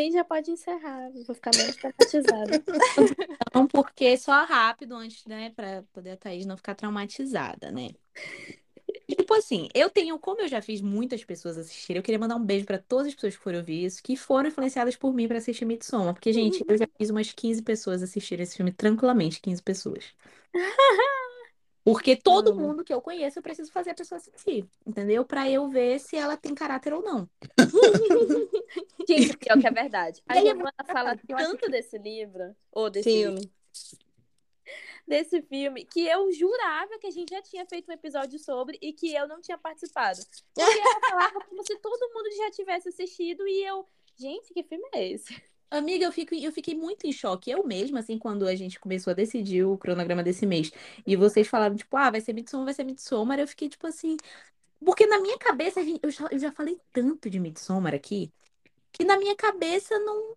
Mim, já pode encerrar. Vou ficar menos traumatizada. Não, porque só rápido antes, né, pra poder a Thaís não ficar traumatizada, né? Tipo assim, eu tenho, como eu já fiz muitas pessoas assistirem, eu queria mandar um beijo pra todas as pessoas que foram ouvir isso, que foram influenciadas por mim pra assistir Midsommar, porque gente, eu já fiz umas 15 pessoas assistirem esse filme tranquilamente, 15 pessoas. Porque todo Amo. mundo que eu conheço, eu preciso fazer a pessoa assistir, entendeu? Pra eu ver se ela tem caráter ou não. Gente, pior que é verdade. A é Giovana muito fala tanto desse livro, ou desse Filme. desse filme que eu jurava que a gente já tinha feito um episódio sobre e que eu não tinha participado. Porque ela falava como se todo mundo já tivesse assistido e eu, gente, que filme é esse? Amiga, eu fico, eu fiquei muito em choque. Eu mesma, assim, quando a gente começou a decidir o cronograma desse mês, e vocês falaram, tipo, ah, vai ser Midsommar, vai ser Midsommar, eu fiquei, tipo assim. Porque na minha cabeça, gente, eu já, eu já falei tanto de Midsommar aqui, que na minha cabeça não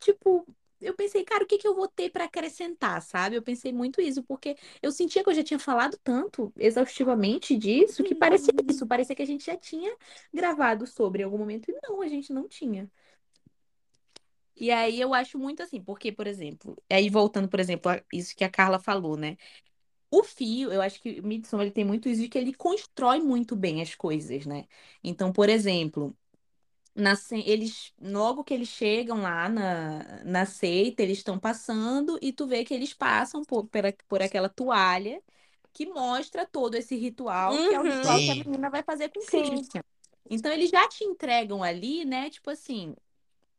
tipo. Eu pensei, cara, o que que eu vou ter pra acrescentar, sabe? Eu pensei muito isso, porque eu sentia que eu já tinha falado tanto exaustivamente disso, que parecia isso, parecia que a gente já tinha gravado sobre em algum momento, e não, a gente não tinha. E aí eu acho muito assim, porque, por exemplo, aí voltando, por exemplo, a isso que a Carla falou, né? O fio, eu acho que o Midsommar ele tem muito isso de que ele constrói muito bem as coisas, né? Então, por exemplo, na, eles logo que eles chegam lá na, na seita, eles estão passando e tu vê que eles passam por, pela- por aquela toalha que mostra todo esse ritual, que é o Uhum. ritual que a Sim. menina vai fazer com Sim. Christian. Então, eles já te entregam ali, né? Tipo assim,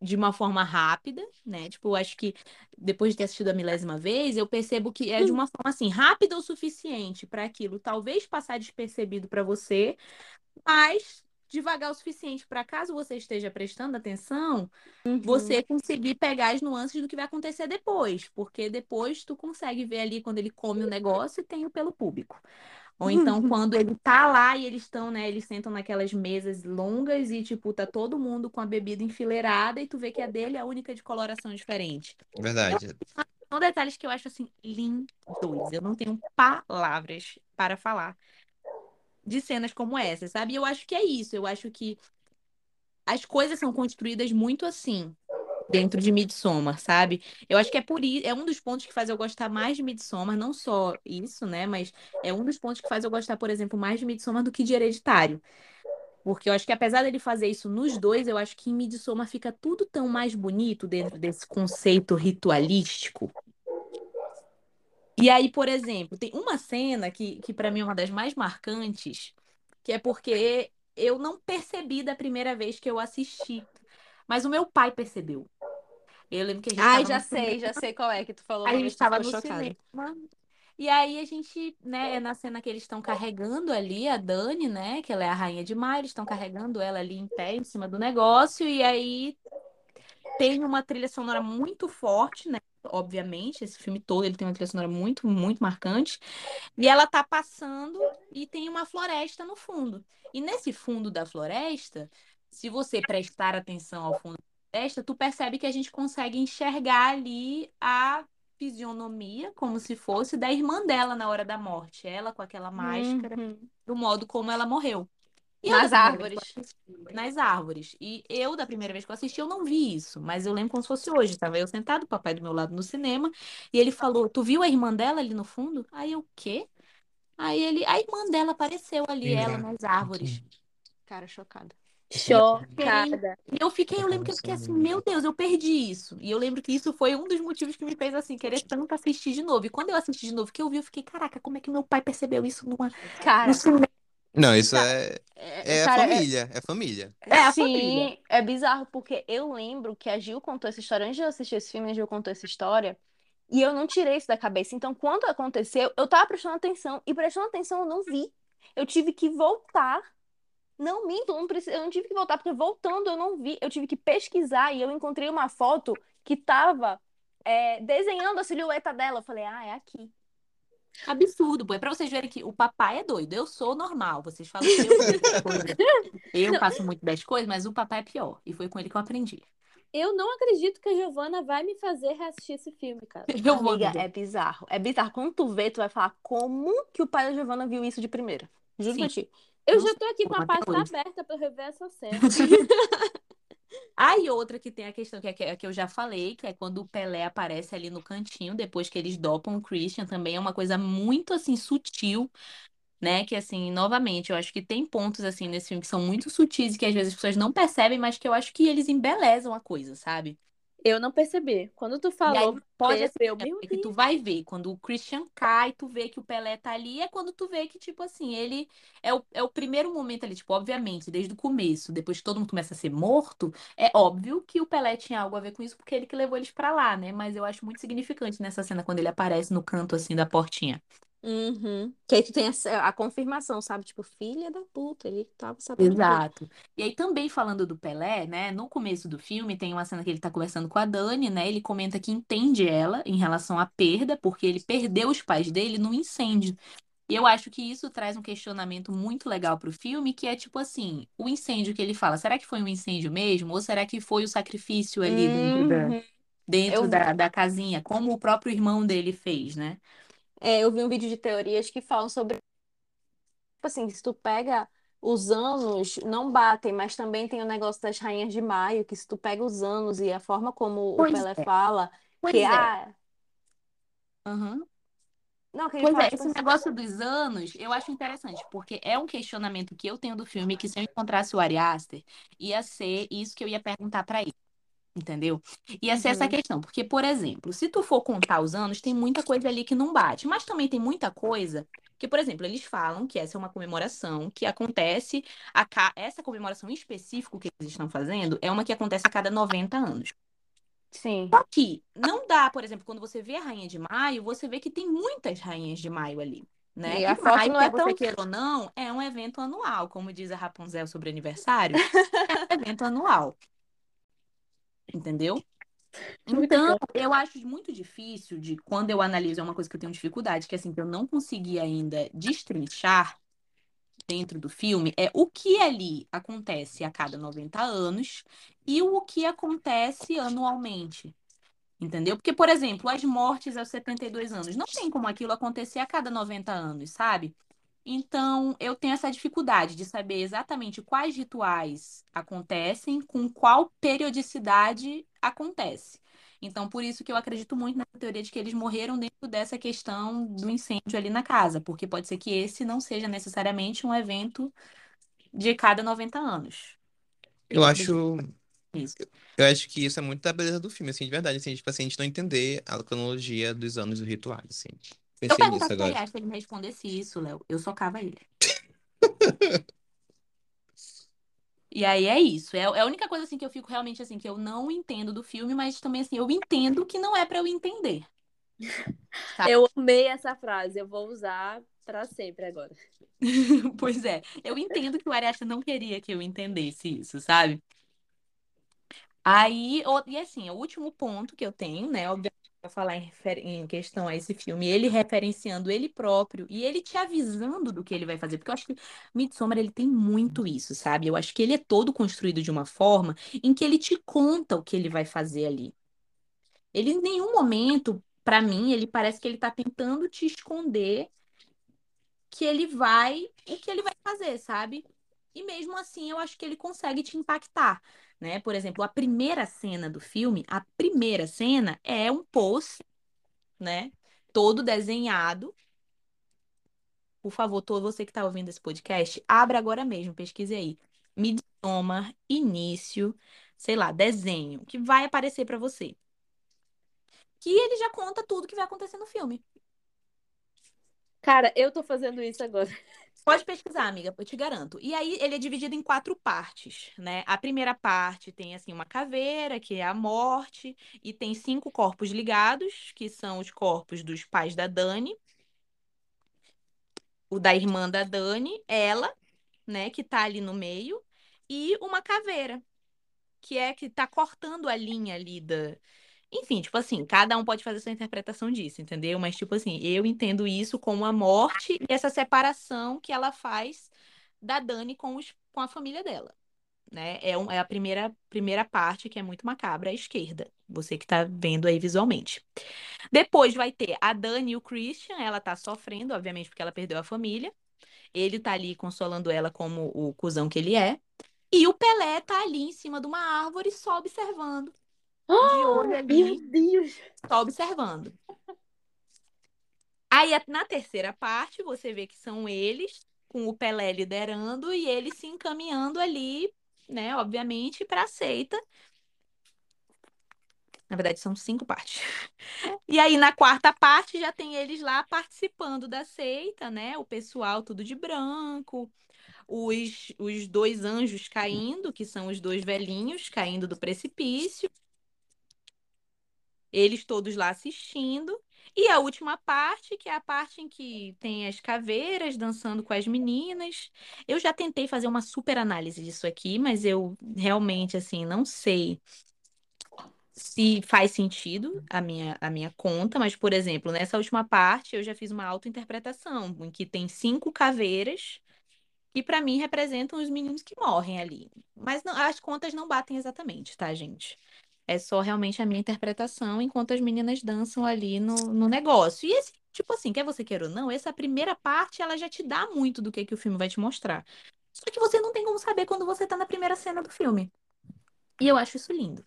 de uma forma rápida, né? Tipo, acho que depois de ter assistido a milésima vez, eu percebo que é de uma forma assim, rápida o suficiente para aquilo talvez passar despercebido para você, mas devagar o suficiente para caso você esteja prestando atenção, Uhum. você conseguir pegar as nuances do que vai acontecer depois, porque depois tu consegue ver ali quando ele come o negócio e tem o pelo público. Ou então, quando ele tá lá e eles estão, né? Eles sentam naquelas mesas longas e, tipo, tá todo mundo com a bebida enfileirada e tu vê que a dele é a única de coloração diferente. Verdade. São detalhes que eu acho, assim, lindos. Eu não tenho palavras para falar de cenas como essa, sabe? E eu acho que é isso. Eu acho que as coisas são construídas muito assim. Dentro de Midsommar, sabe? Eu acho que é por isso, é um dos pontos que faz eu gostar mais de Midsommar, não só isso, né? Mas é um dos pontos que faz eu gostar, por exemplo, mais de Midsommar do que de Hereditário. Porque eu acho que apesar dele fazer isso nos dois, eu acho que em Midsommar fica tudo tão mais bonito dentro desse conceito ritualístico. E aí, por exemplo, tem uma cena que, que para mim é uma das mais marcantes, que é porque eu não percebi da primeira vez que eu assisti, mas o meu pai percebeu. Eu lembro que a gente Ai, já sei, cinema, já sei qual é que tu falou a gente estava no chocada. cinema. E aí a gente, né, é na cena que eles estão carregando ali a Dani, né, que ela é a rainha de mar, eles estão carregando ela ali em pé em cima do negócio e aí tem uma trilha sonora muito forte, né? Obviamente, esse filme todo ele tem uma trilha sonora muito, muito marcante. E ela tá passando e tem uma floresta no fundo. E nesse fundo da floresta, se você prestar atenção ao fundo da tu percebe que a gente consegue enxergar ali a fisionomia, como se fosse da irmã dela na hora da morte. Ela com aquela máscara, Uhum. do modo como ela morreu. E Nas árvores. assisti, nas árvores. E eu, da primeira vez que eu assisti, eu não vi isso. Mas eu lembro como se fosse hoje. Tava eu sentado, o papai do meu lado no cinema. E ele falou: Tu viu a irmã dela ali no fundo? Aí eu, o quê? Aí ele, a irmã dela apareceu ali, ela nas árvores. Cara, chocada. Chocada. E eu fiquei, eu lembro que eu fiquei assim, meu Deus, eu perdi isso. E eu lembro que isso foi um dos motivos que me fez assim, querer tanto assistir de novo. E quando eu assisti de novo, que eu vi, eu fiquei, caraca, como é que meu pai percebeu isso numa, Cara, no cinema? Não, isso é, é, é a cara, é- família. É família. É a Sim, família. é bizarro, porque eu lembro que a Gil contou essa história, antes de eu assistir esse filme, a Gil contou essa história, e eu não tirei isso da cabeça. Então, quando aconteceu, eu tava prestando atenção, e prestando atenção eu não vi. Eu tive que voltar. Não minto, eu não, eu não tive que voltar, porque voltando eu não vi. Eu tive que pesquisar, e eu encontrei uma foto que tava é, desenhando a silhueta dela. Eu falei, ah, é aqui. Absurdo, pô. É pra vocês verem que o papai é doido. Eu sou normal. Vocês falam que eu. Eu faço muito das coisas, mas o papai é pior. E foi com ele que eu aprendi. Eu não acredito que a Giovana vai me fazer reassistir esse filme, cara. Eu Amiga, é bizarro. É bizarro. Quando tu vê, tu vai falar como que o pai da Giovanna viu isso de primeira. Juro pra ti. Eu Não já tô aqui com a pasta hoje. aberta pra rever essa cena. E outra que tem a questão que é que é que eu já falei, que é quando o Pelé aparece ali no cantinho, depois que eles dopam o Christian, também é uma coisa muito, assim, sutil, né? Que, assim, novamente, eu acho que tem pontos, assim, nesse filme que são muito sutis e que às vezes as pessoas não percebem, mas que eu acho que eles embelezam a coisa, sabe? Eu não percebi. Quando tu E aí falou pode ser eu, meu que tu vai ver quando o Christian cai, tu vê que o Pelé tá ali, é quando tu vê que, tipo assim, ele é o, é o primeiro momento ali, tipo, obviamente, desde o começo, depois que todo mundo começa a ser morto, é óbvio que o Pelé tinha algo a ver com isso, porque ele que levou eles pra lá, né? Mas eu acho muito significante nessa cena quando ele aparece no canto, assim, da portinha. Uhum. Que aí tu tem a, a confirmação, sabe? Tipo, filha da puta, ele tava sabendo. Exato. E aí, também falando do Pelé, né? No começo do filme, tem uma cena que ele tá conversando com a Dani, né? Ele comenta que entende ela em relação à perda, porque ele perdeu os pais dele num incêndio. E eu acho que isso traz um questionamento muito legal pro filme, que é tipo assim, o incêndio que ele fala, será que foi um incêndio mesmo? Ou será que foi o sacrifício ali dentro da, Uhum. dentro Eu, da, da casinha, como o próprio irmão dele fez, né? É, eu vi um vídeo de teorias que falam sobre, tipo assim, se tu pega os anos, não batem, mas também tem o negócio das rainhas de maio, que se tu pega os anos e a forma como o Pois Pelé é, fala, pois que é. ah, Aham. Não, que Pois fala, é, tipo esse assim. negócio dos anos eu acho interessante, porque é um questionamento que eu tenho do filme, que se eu encontrasse o Ari Aster, ia ser isso que eu ia perguntar pra ele, entendeu? Ia ser essa Uhum. questão, porque, por exemplo, se tu for contar os anos, tem muita coisa ali que não bate, mas também tem muita coisa que, por exemplo, eles falam que essa é uma comemoração que acontece, a ca... essa comemoração em específico que eles estão fazendo é uma que acontece a cada 90 anos. Sim. Só que não dá, por exemplo, quando você vê a Rainha de Maio, você vê que tem muitas Rainhas de Maio ali, né? E a E foto Maio, não é você tão. queira ou não, é um evento anual, como diz a Rapunzel sobre aniversário, é um evento anual, entendeu? Muito Então, eu acho muito difícil de, quando eu analiso, é uma coisa que eu tenho dificuldade, que assim, que eu não consegui ainda destrinchar dentro do filme, é o que ali acontece a cada 90 anos e o que acontece anualmente. Entendeu? Porque, por exemplo, as mortes aos 72 anos, não tem como aquilo acontecer a cada 90 anos, sabe? Então, eu tenho essa dificuldade de saber exatamente quais rituais acontecem, com qual periodicidade acontece. Então, por isso que eu acredito muito na teoria de que eles morreram dentro dessa questão do incêndio ali na casa, porque pode ser que esse não seja necessariamente um evento de cada 90 anos. Eu Eu acho. Eu acho que isso é muito da beleza do filme, assim, de verdade. Assim, tipo assim, a gente não entender a cronologia dos anos do ritual, assim. Se eu Pensei nisso perguntasse pra agora. Arias se ele me respondesse isso, Léo, eu socava ele. E aí é isso. É, é a única coisa assim que eu fico realmente assim que eu não entendo do filme, mas também assim eu entendo que não é pra eu entender. Tá. Eu amei essa frase, eu vou usar pra sempre agora. Pois é, eu entendo que o Ariasta não queria que eu entendesse isso, sabe? Aí, o- e assim, o último ponto que eu tenho, né, obviamente, para falar em, em questão a esse filme, ele referenciando ele próprio e ele te avisando do que ele vai fazer, porque eu acho que Midsommar ele tem muito isso, sabe? Eu acho que ele é todo construído de uma forma em que ele te conta o que ele vai fazer ali. Ele em nenhum momento, pra mim, ele parece que ele tá tentando te esconder que ele vai, o que ele vai fazer, sabe? E mesmo assim, eu acho que ele consegue te impactar, né? Por exemplo, a primeira cena do filme, a primeira cena é um post, né? Todo desenhado. Por favor, todo você que está ouvindo esse podcast, abra agora mesmo, pesquise aí. Midsommar, início, sei lá, desenho, que vai aparecer para você. Que ele já conta tudo que vai acontecer no filme. Cara, eu tô fazendo isso agora. Pode pesquisar, amiga, eu te garanto. E aí ele é dividido em quatro partes, né? A primeira parte tem assim uma caveira, que é a morte, e tem cinco corpos ligados, que são os corpos dos pais da Dani, o da irmã da Dani, ela, né, que tá ali no meio, e uma caveira, que é que tá cortando a linha ali da enfim, tipo assim, cada um pode fazer sua interpretação disso, entendeu? Mas, tipo assim, eu entendo isso como a morte e essa separação que ela faz da Dani com, os, com a família dela, né? É, um, é a primeira, primeira parte que é muito macabra, à esquerda, você que tá vendo aí visualmente. Depois vai ter a Dani e o Christian, ela tá sofrendo, obviamente, porque ela perdeu a família. Ele tá ali consolando ela como o cuzão que ele é. E o Pelé tá ali em cima de uma árvore só observando de olho ali, Meu Deus! só observando. Aí, na terceira parte, você vê que são eles, com o Pelé liderando e ele se encaminhando ali, né, obviamente, para a seita. Na verdade, são cinco partes. E aí, na quarta parte, já tem eles lá participando da seita, né? O pessoal tudo de branco, os, os dois anjos caindo, que são os dois velhinhos caindo do precipício. Eles todos lá assistindo. E a última parte, que é a parte em que tem as caveiras dançando com as meninas. Eu já tentei fazer uma super análise disso aqui, mas eu realmente, assim, não sei se faz sentido a minha, a minha conta. Mas, por exemplo, nessa última parte, eu já fiz uma autointerpretação, em que tem cinco caveiras que, para mim, representam os meninos que morrem ali. Mas não- as contas não batem exatamente, tá, gente? É só realmente a minha interpretação enquanto as meninas dançam ali no, no negócio. E esse, tipo assim, quer você queira ou não, essa primeira parte ela já te dá muito do que, que o filme vai te mostrar. Só que você não tem como saber quando você tá na primeira cena do filme. E eu acho isso lindo.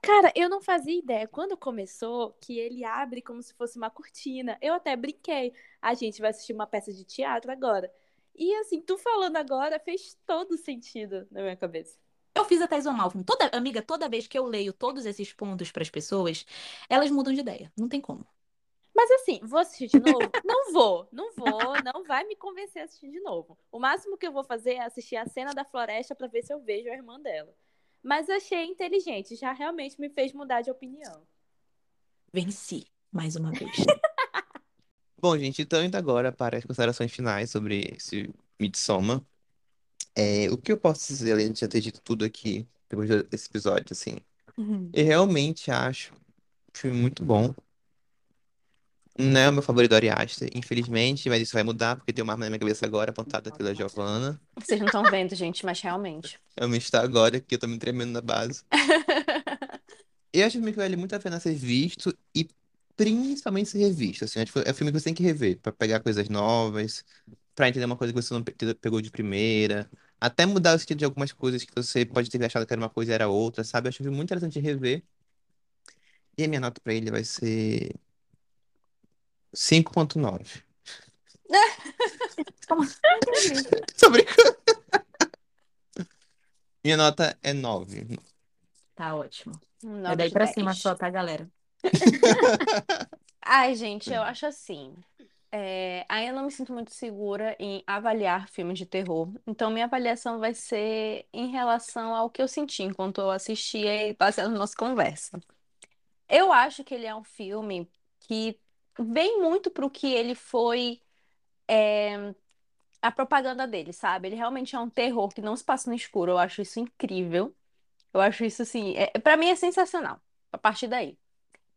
Cara, eu não fazia ideia. Quando começou, que ele abre como se fosse uma cortina. Eu até brinquei. A gente vai assistir uma peça de teatro agora. E assim, tu falando agora fez todo sentido na minha cabeça. Eu fiz a Thais Van Malfen. Toda, amiga, toda vez que eu leio todos esses pontos para as pessoas, elas mudam de ideia. Não tem como. Mas assim, vou assistir de novo? não vou, não vou, não vai me convencer a assistir de novo. O máximo que eu vou fazer é assistir a cena da floresta para ver se eu vejo a irmã dela. Mas achei inteligente, já realmente me fez mudar de opinião. Venci, mais uma vez. Bom, gente, então indo agora para as considerações finais sobre esse Midsommar. É, o que eu posso dizer, além de já ter dito tudo aqui, depois desse episódio, assim, Uhum. eu realmente acho um filme muito bom. Não é o meu favorito do Ari Aster, infelizmente, mas isso vai mudar, porque tem uma arma na minha cabeça agora, apontada pela Giovanna. Vocês não estão vendo, gente, mas realmente. Realmente está agora, que eu tô me tremendo na base. Eu acho um filme que vale muito a pena ser visto e principalmente ser revisto. Assim, acho que é um filme que você tem que rever pra pegar coisas novas, pra entender uma coisa que você não pe- pegou de primeira, até mudar o sentido de algumas coisas que você pode ter achado que era uma coisa e era outra, sabe? Eu acho filme muito interessante de rever. E a minha nota pra ele vai ser 5.9. Tô brincando. Minha nota é 9. Tá ótimo. É daí pra 10. cima só, tá, galera? Ai, gente, eu acho assim. É, ainda não me sinto muito segura em avaliar filmes de terror. Então, minha avaliação vai ser em relação ao que eu senti enquanto eu assistia e baseado na nossa conversa. Eu acho que ele é um filme que vem muito pro que ele foi é, a propaganda dele, sabe? Ele realmente é um terror que não se passa no escuro. Eu acho isso incrível. Eu acho isso assim, é, para mim é sensacional. A partir daí.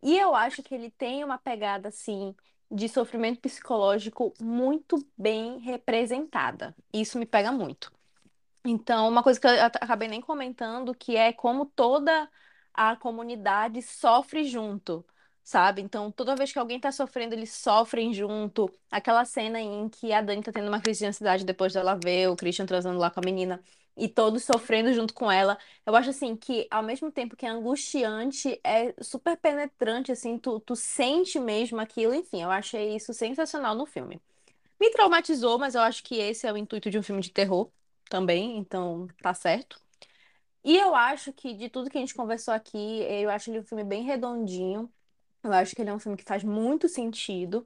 E eu acho que ele tem uma pegada, assim, de sofrimento psicológico muito bem representada. Isso me pega muito. Então, uma coisa que eu acabei nem comentando, que é como toda a comunidade sofre junto, sabe? Então, toda vez que alguém tá sofrendo, eles sofrem junto. Aquela cena em que a Dani tá tendo uma crise de ansiedade depois dela ver o Christian transando lá com a menina e todos sofrendo junto com ela. Eu acho assim que ao mesmo tempo que é angustiante, é super penetrante, assim, tu, tu sente mesmo aquilo, enfim, eu achei isso sensacional no filme. Me traumatizou, mas eu acho que esse é o intuito de um filme de terror também, então tá certo. E eu acho que de tudo que a gente conversou aqui, eu acho ele um filme bem redondinho. Eu acho que ele é um filme que faz muito sentido.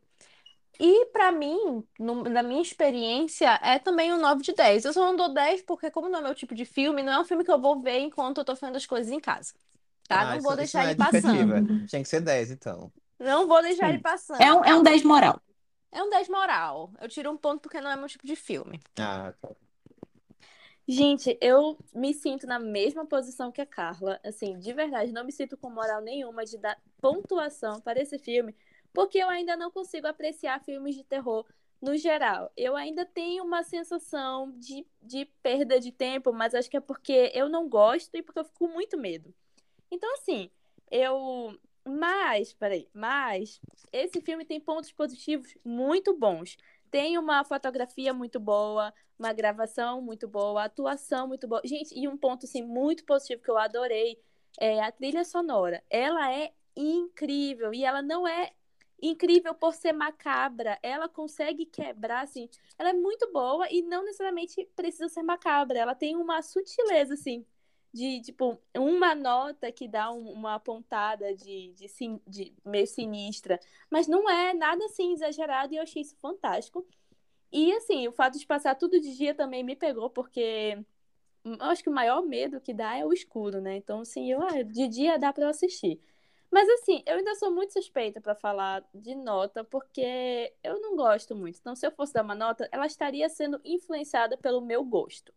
E pra mim, no- na minha experiência, é também um 9 de 10. Eu só não dou 10 porque, como não é meu tipo de filme, não é um filme que eu vou ver enquanto eu tô fazendo as coisas em casa. Tá? Ah, Não isso, vou isso deixar não é ele passando. justificativa. Tinha que ser 10, então. Não vou deixar Sim. ele passando. É um, é um 10 moral. É um 10 moral. Eu tiro um ponto porque não é meu tipo de filme. Ah, tá. Gente, eu me sinto na mesma posição que a Carla. Assim, de verdade, não me sinto com moral nenhuma de dar pontuação para esse filme, porque eu ainda não consigo apreciar filmes de terror no geral. Eu ainda tenho uma sensação de, de perda de tempo, mas acho que é porque eu não gosto e porque eu fico com muito medo. Então, assim, eu. Mas, peraí, mas esse filme tem pontos positivos muito bons. Tem uma fotografia muito boa, uma gravação muito boa, atuação muito boa. Gente, e um ponto assim muito positivo que eu adorei é a trilha sonora. Ela é incrível e ela não é incrível por ser macabra. Ela consegue quebrar assim. Ela é muito boa e não necessariamente precisa ser macabra. Ela tem uma sutileza assim de tipo uma nota que dá um- uma pontada de, de, sin- de meio sinistra, mas não é nada assim exagerado e eu achei isso fantástico. E assim, o fato de passar tudo de dia também me pegou, porque eu acho que o maior medo que dá é o escuro, né? Então, assim, eu, ah, de dia dá pra eu assistir. Mas assim, eu ainda sou muito suspeita pra falar de nota, porque eu não gosto muito. Então, se eu fosse dar uma nota, ela estaria sendo influenciada pelo meu gosto.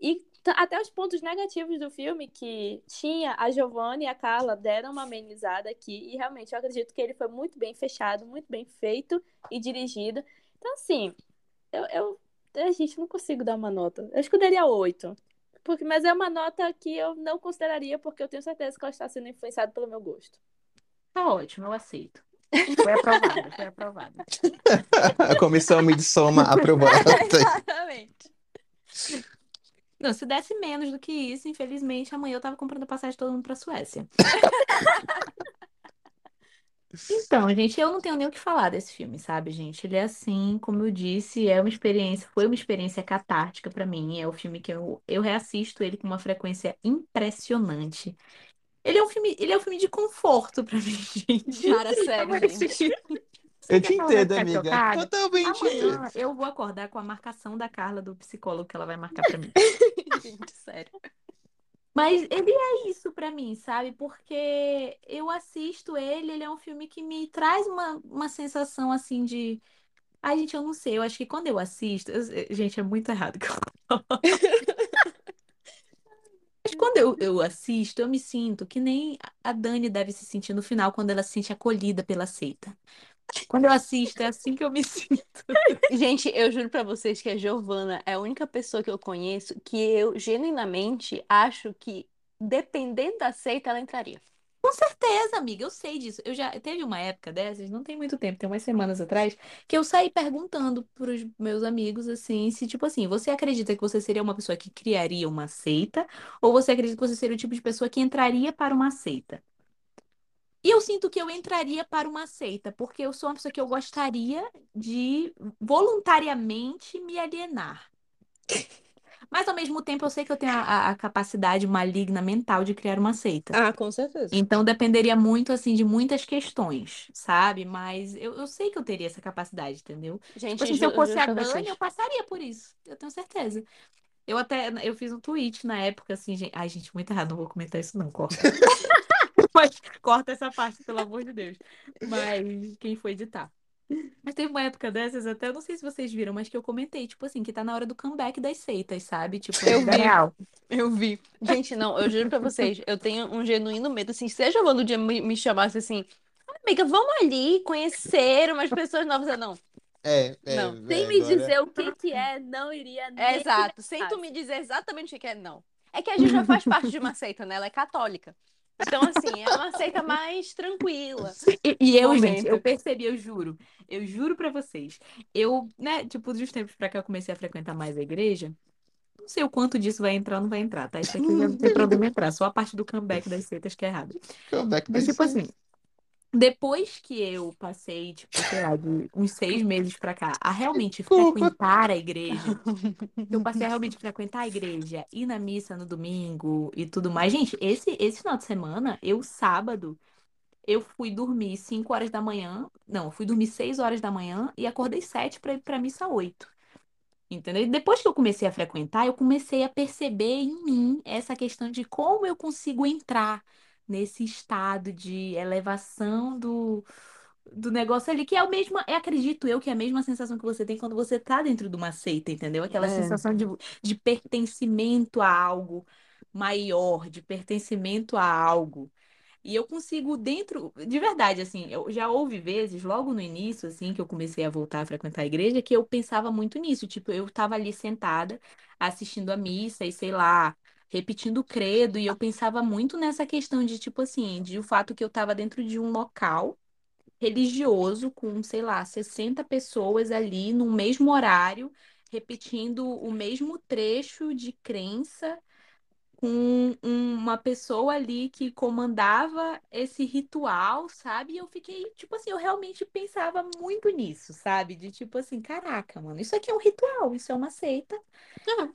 E até os pontos negativos do filme que tinha, a Giovanna e a Carla deram uma amenizada aqui. E realmente eu acredito que ele foi muito bem fechado, muito bem feito e dirigido. Então, assim, eu, eu, gente não consigo dar uma nota. Eu acho que eu daria oito. Porque, mas é uma nota que eu não consideraria, porque eu tenho certeza que ela está sendo influenciada pelo meu gosto. Tá ótimo, eu aceito. Foi aprovado, foi aprovado. A comissão Midsommar aprovou a nota. Exatamente. Não, se desse menos do que isso, infelizmente, amanhã eu tava comprando passagem todo mundo pra Suécia. Então, gente, eu não tenho nem o que falar desse filme, sabe, gente? Ele é assim, como eu disse, é uma experiência, foi uma experiência catártica pra mim. É o filme que eu, eu reassisto ele com uma frequência impressionante. Ele é um filme, ele é um filme de conforto pra mim, gente. Cara, sério, gente. Eu te entendo, ficar amiga. chocada? Totalmente. Amanhã eu vou acordar com a marcação da Carla do psicólogo que ela vai marcar pra mim. Gente, sério. Mas ele é isso pra mim, sabe? Porque eu assisto ele, ele é um filme que me traz uma, uma sensação assim de. Ai, gente, eu não sei. Eu acho que quando eu assisto. eu- Gente, é muito errado que eu falo. Mas quando eu, eu assisto, eu me sinto que nem a Dani deve se sentir no final, quando ela se sente acolhida pela seita. Quando eu assisto, é assim que eu me sinto. Gente, eu juro pra vocês que a Giovana é a única pessoa que eu conheço que eu genuinamente acho que, dependendo da seita, ela entraria. Com certeza, amiga, eu sei disso. Eu já teve uma época dessas, não tem muito tempo, tem umas semanas atrás, que eu saí perguntando pros meus amigos assim, se tipo assim, você acredita que você seria uma pessoa que criaria uma seita ou você acredita que você seria o tipo de pessoa que entraria para uma seita? E eu sinto que eu entraria para uma seita, porque eu sou uma pessoa que eu gostaria de voluntariamente me alienar. Mas ao mesmo tempo eu sei que eu tenho a, a- capacidade maligna mental de criar uma seita. Ah, com certeza. Então dependeria muito, assim, de muitas questões, sabe? Mas eu, eu sei que eu teria essa capacidade, entendeu? Gente, Tipo assim, se eu fosse a Dani, eu passaria por isso. Eu tenho certeza. Eu até, eu fiz um tweet na época, assim, gente... Ai, gente, muito errado, não vou comentar isso não, corta. Mas corta essa parte, pelo amor de Deus. Mas quem foi editar? Mas teve uma época dessas, até eu não sei se vocês viram, mas que eu comentei, tipo assim, que tá na hora do comeback das seitas, sabe? Tipo, Eu vi. real. Eu vi. Gente, não, eu juro pra vocês, eu tenho um genuíno medo, assim, se a Giovana um dia me, me chamasse assim, amiga, vamos ali conhecer umas pessoas novas, eu não. É, é, Não, Sem é, me agora- dizer o que que é, não iria nem É exato, sem tu me dizer exatamente o que é, não. É que a gente já faz parte de uma seita, né? Ela é católica. Então, assim, é uma seita mais tranquila. E, e eu, gente, eu percebi, eu juro, eu juro pra vocês. Eu, né, tipo, dos tempos pra cá eu comecei a frequentar mais a igreja. Não sei o quanto disso vai entrar ou não vai entrar, tá? Isso aqui já não tem problema entrar, só a parte do comeback das seitas que é errado. Comeback Mas, vai tipo ser. assim, depois que eu passei, tipo, sei lá, de uns seis meses pra cá, a realmente Desculpa. frequentar a igreja, eu passei a realmente frequentar a igreja, ir na missa no domingo e tudo mais. Gente, esse, esse final de semana, eu, sábado, eu fui dormir 5 horas da manhã. Não, fui dormir 6 horas da manhã e acordei 7 para ir pra missa 8. Entendeu? E depois que eu comecei a frequentar, eu comecei a perceber em mim essa questão de como eu consigo entrar nesse estado de elevação do, do negócio ali, que é o mesmo, é, acredito eu, que é a mesma sensação que você tem quando você tá dentro de uma seita, entendeu? Aquela É. sensação de, de pertencimento a algo maior, de pertencimento a algo. E eu consigo dentro, de verdade, assim, eu já houve vezes, logo no início, assim, que eu comecei a voltar a frequentar a igreja, que eu pensava muito nisso. Tipo, eu tava ali sentada, assistindo a missa e, sei lá, repetindo o credo, e eu pensava muito nessa questão de, tipo assim, de o fato que eu tava dentro de um local religioso com, sei lá, 60 pessoas ali no mesmo horário, repetindo o mesmo trecho de crença com uma pessoa ali que comandava esse ritual, sabe? E eu fiquei, tipo assim, eu realmente pensava muito nisso, sabe? De tipo assim, caraca, mano, isso aqui é um ritual, isso é uma seita.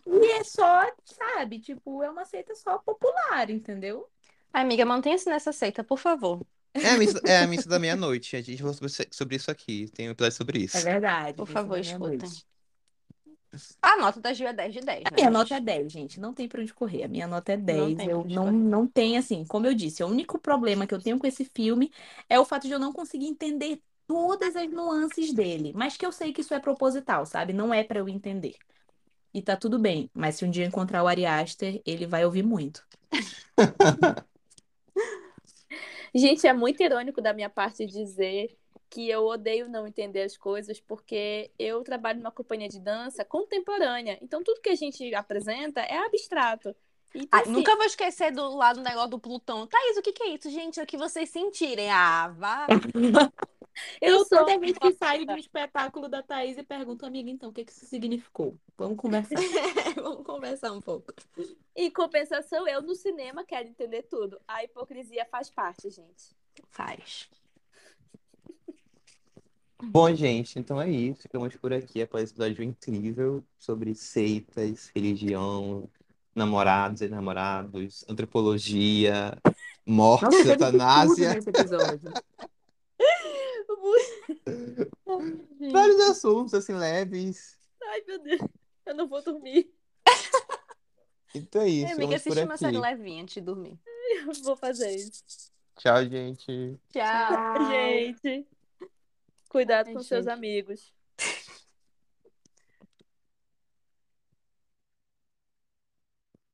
E é só, sabe? Tipo, é uma seita só popular, entendeu? Amiga, mantenha-se nessa seita, por favor. É a missa, é a missa da meia-noite. A gente falou sobre, sobre isso aqui. Tem um episódio sobre isso. É verdade. Por favor, escutem. A nota da Gil é 10 de 10, A né, minha gente? nota é 10, gente. Não tem pra onde correr. A minha nota é 10. tem eu não, correr. não tem, assim, como eu disse, o único problema que eu tenho com esse filme é o fato de eu não conseguir entender todas as nuances dele. Mas que eu sei que isso é proposital, sabe? Não é pra eu entender. E tá tudo bem. Mas se um dia eu encontrar o Ari Aster, ele vai ouvir muito. Gente, é muito irônico da minha parte dizer que eu odeio não entender as coisas, porque eu trabalho numa companhia de dança contemporânea. Então, tudo que a gente apresenta é abstrato. Então, Ai, assim, nunca vou esquecer do lado do negócio do Plutão. Thaís, o que que é isso, gente? É o que vocês sentirem. Ah, vá. Eu Eu sou toda vez que saio de um espetáculo da Thaís e pergunto, amiga, então, o que que isso significou? Vamos conversar. Vamos conversar um pouco. Em compensação, eu no cinema quero entender tudo. A hipocrisia faz parte, gente. Faz. Bom, gente, então é isso. Ficamos por aqui após esse episódio incrível sobre seitas, religião, namorados e namorados, antropologia, morte, Nossa, eutanásia, nesse episódio. vários assuntos assim leves. Ai, meu Deus. Eu não vou dormir. Então é isso, É, amiga, assiste uma série levinha antes de dormir. Eu vou fazer isso. Tchau, gente. Tchau. Gente. Cuidado com seus amigos.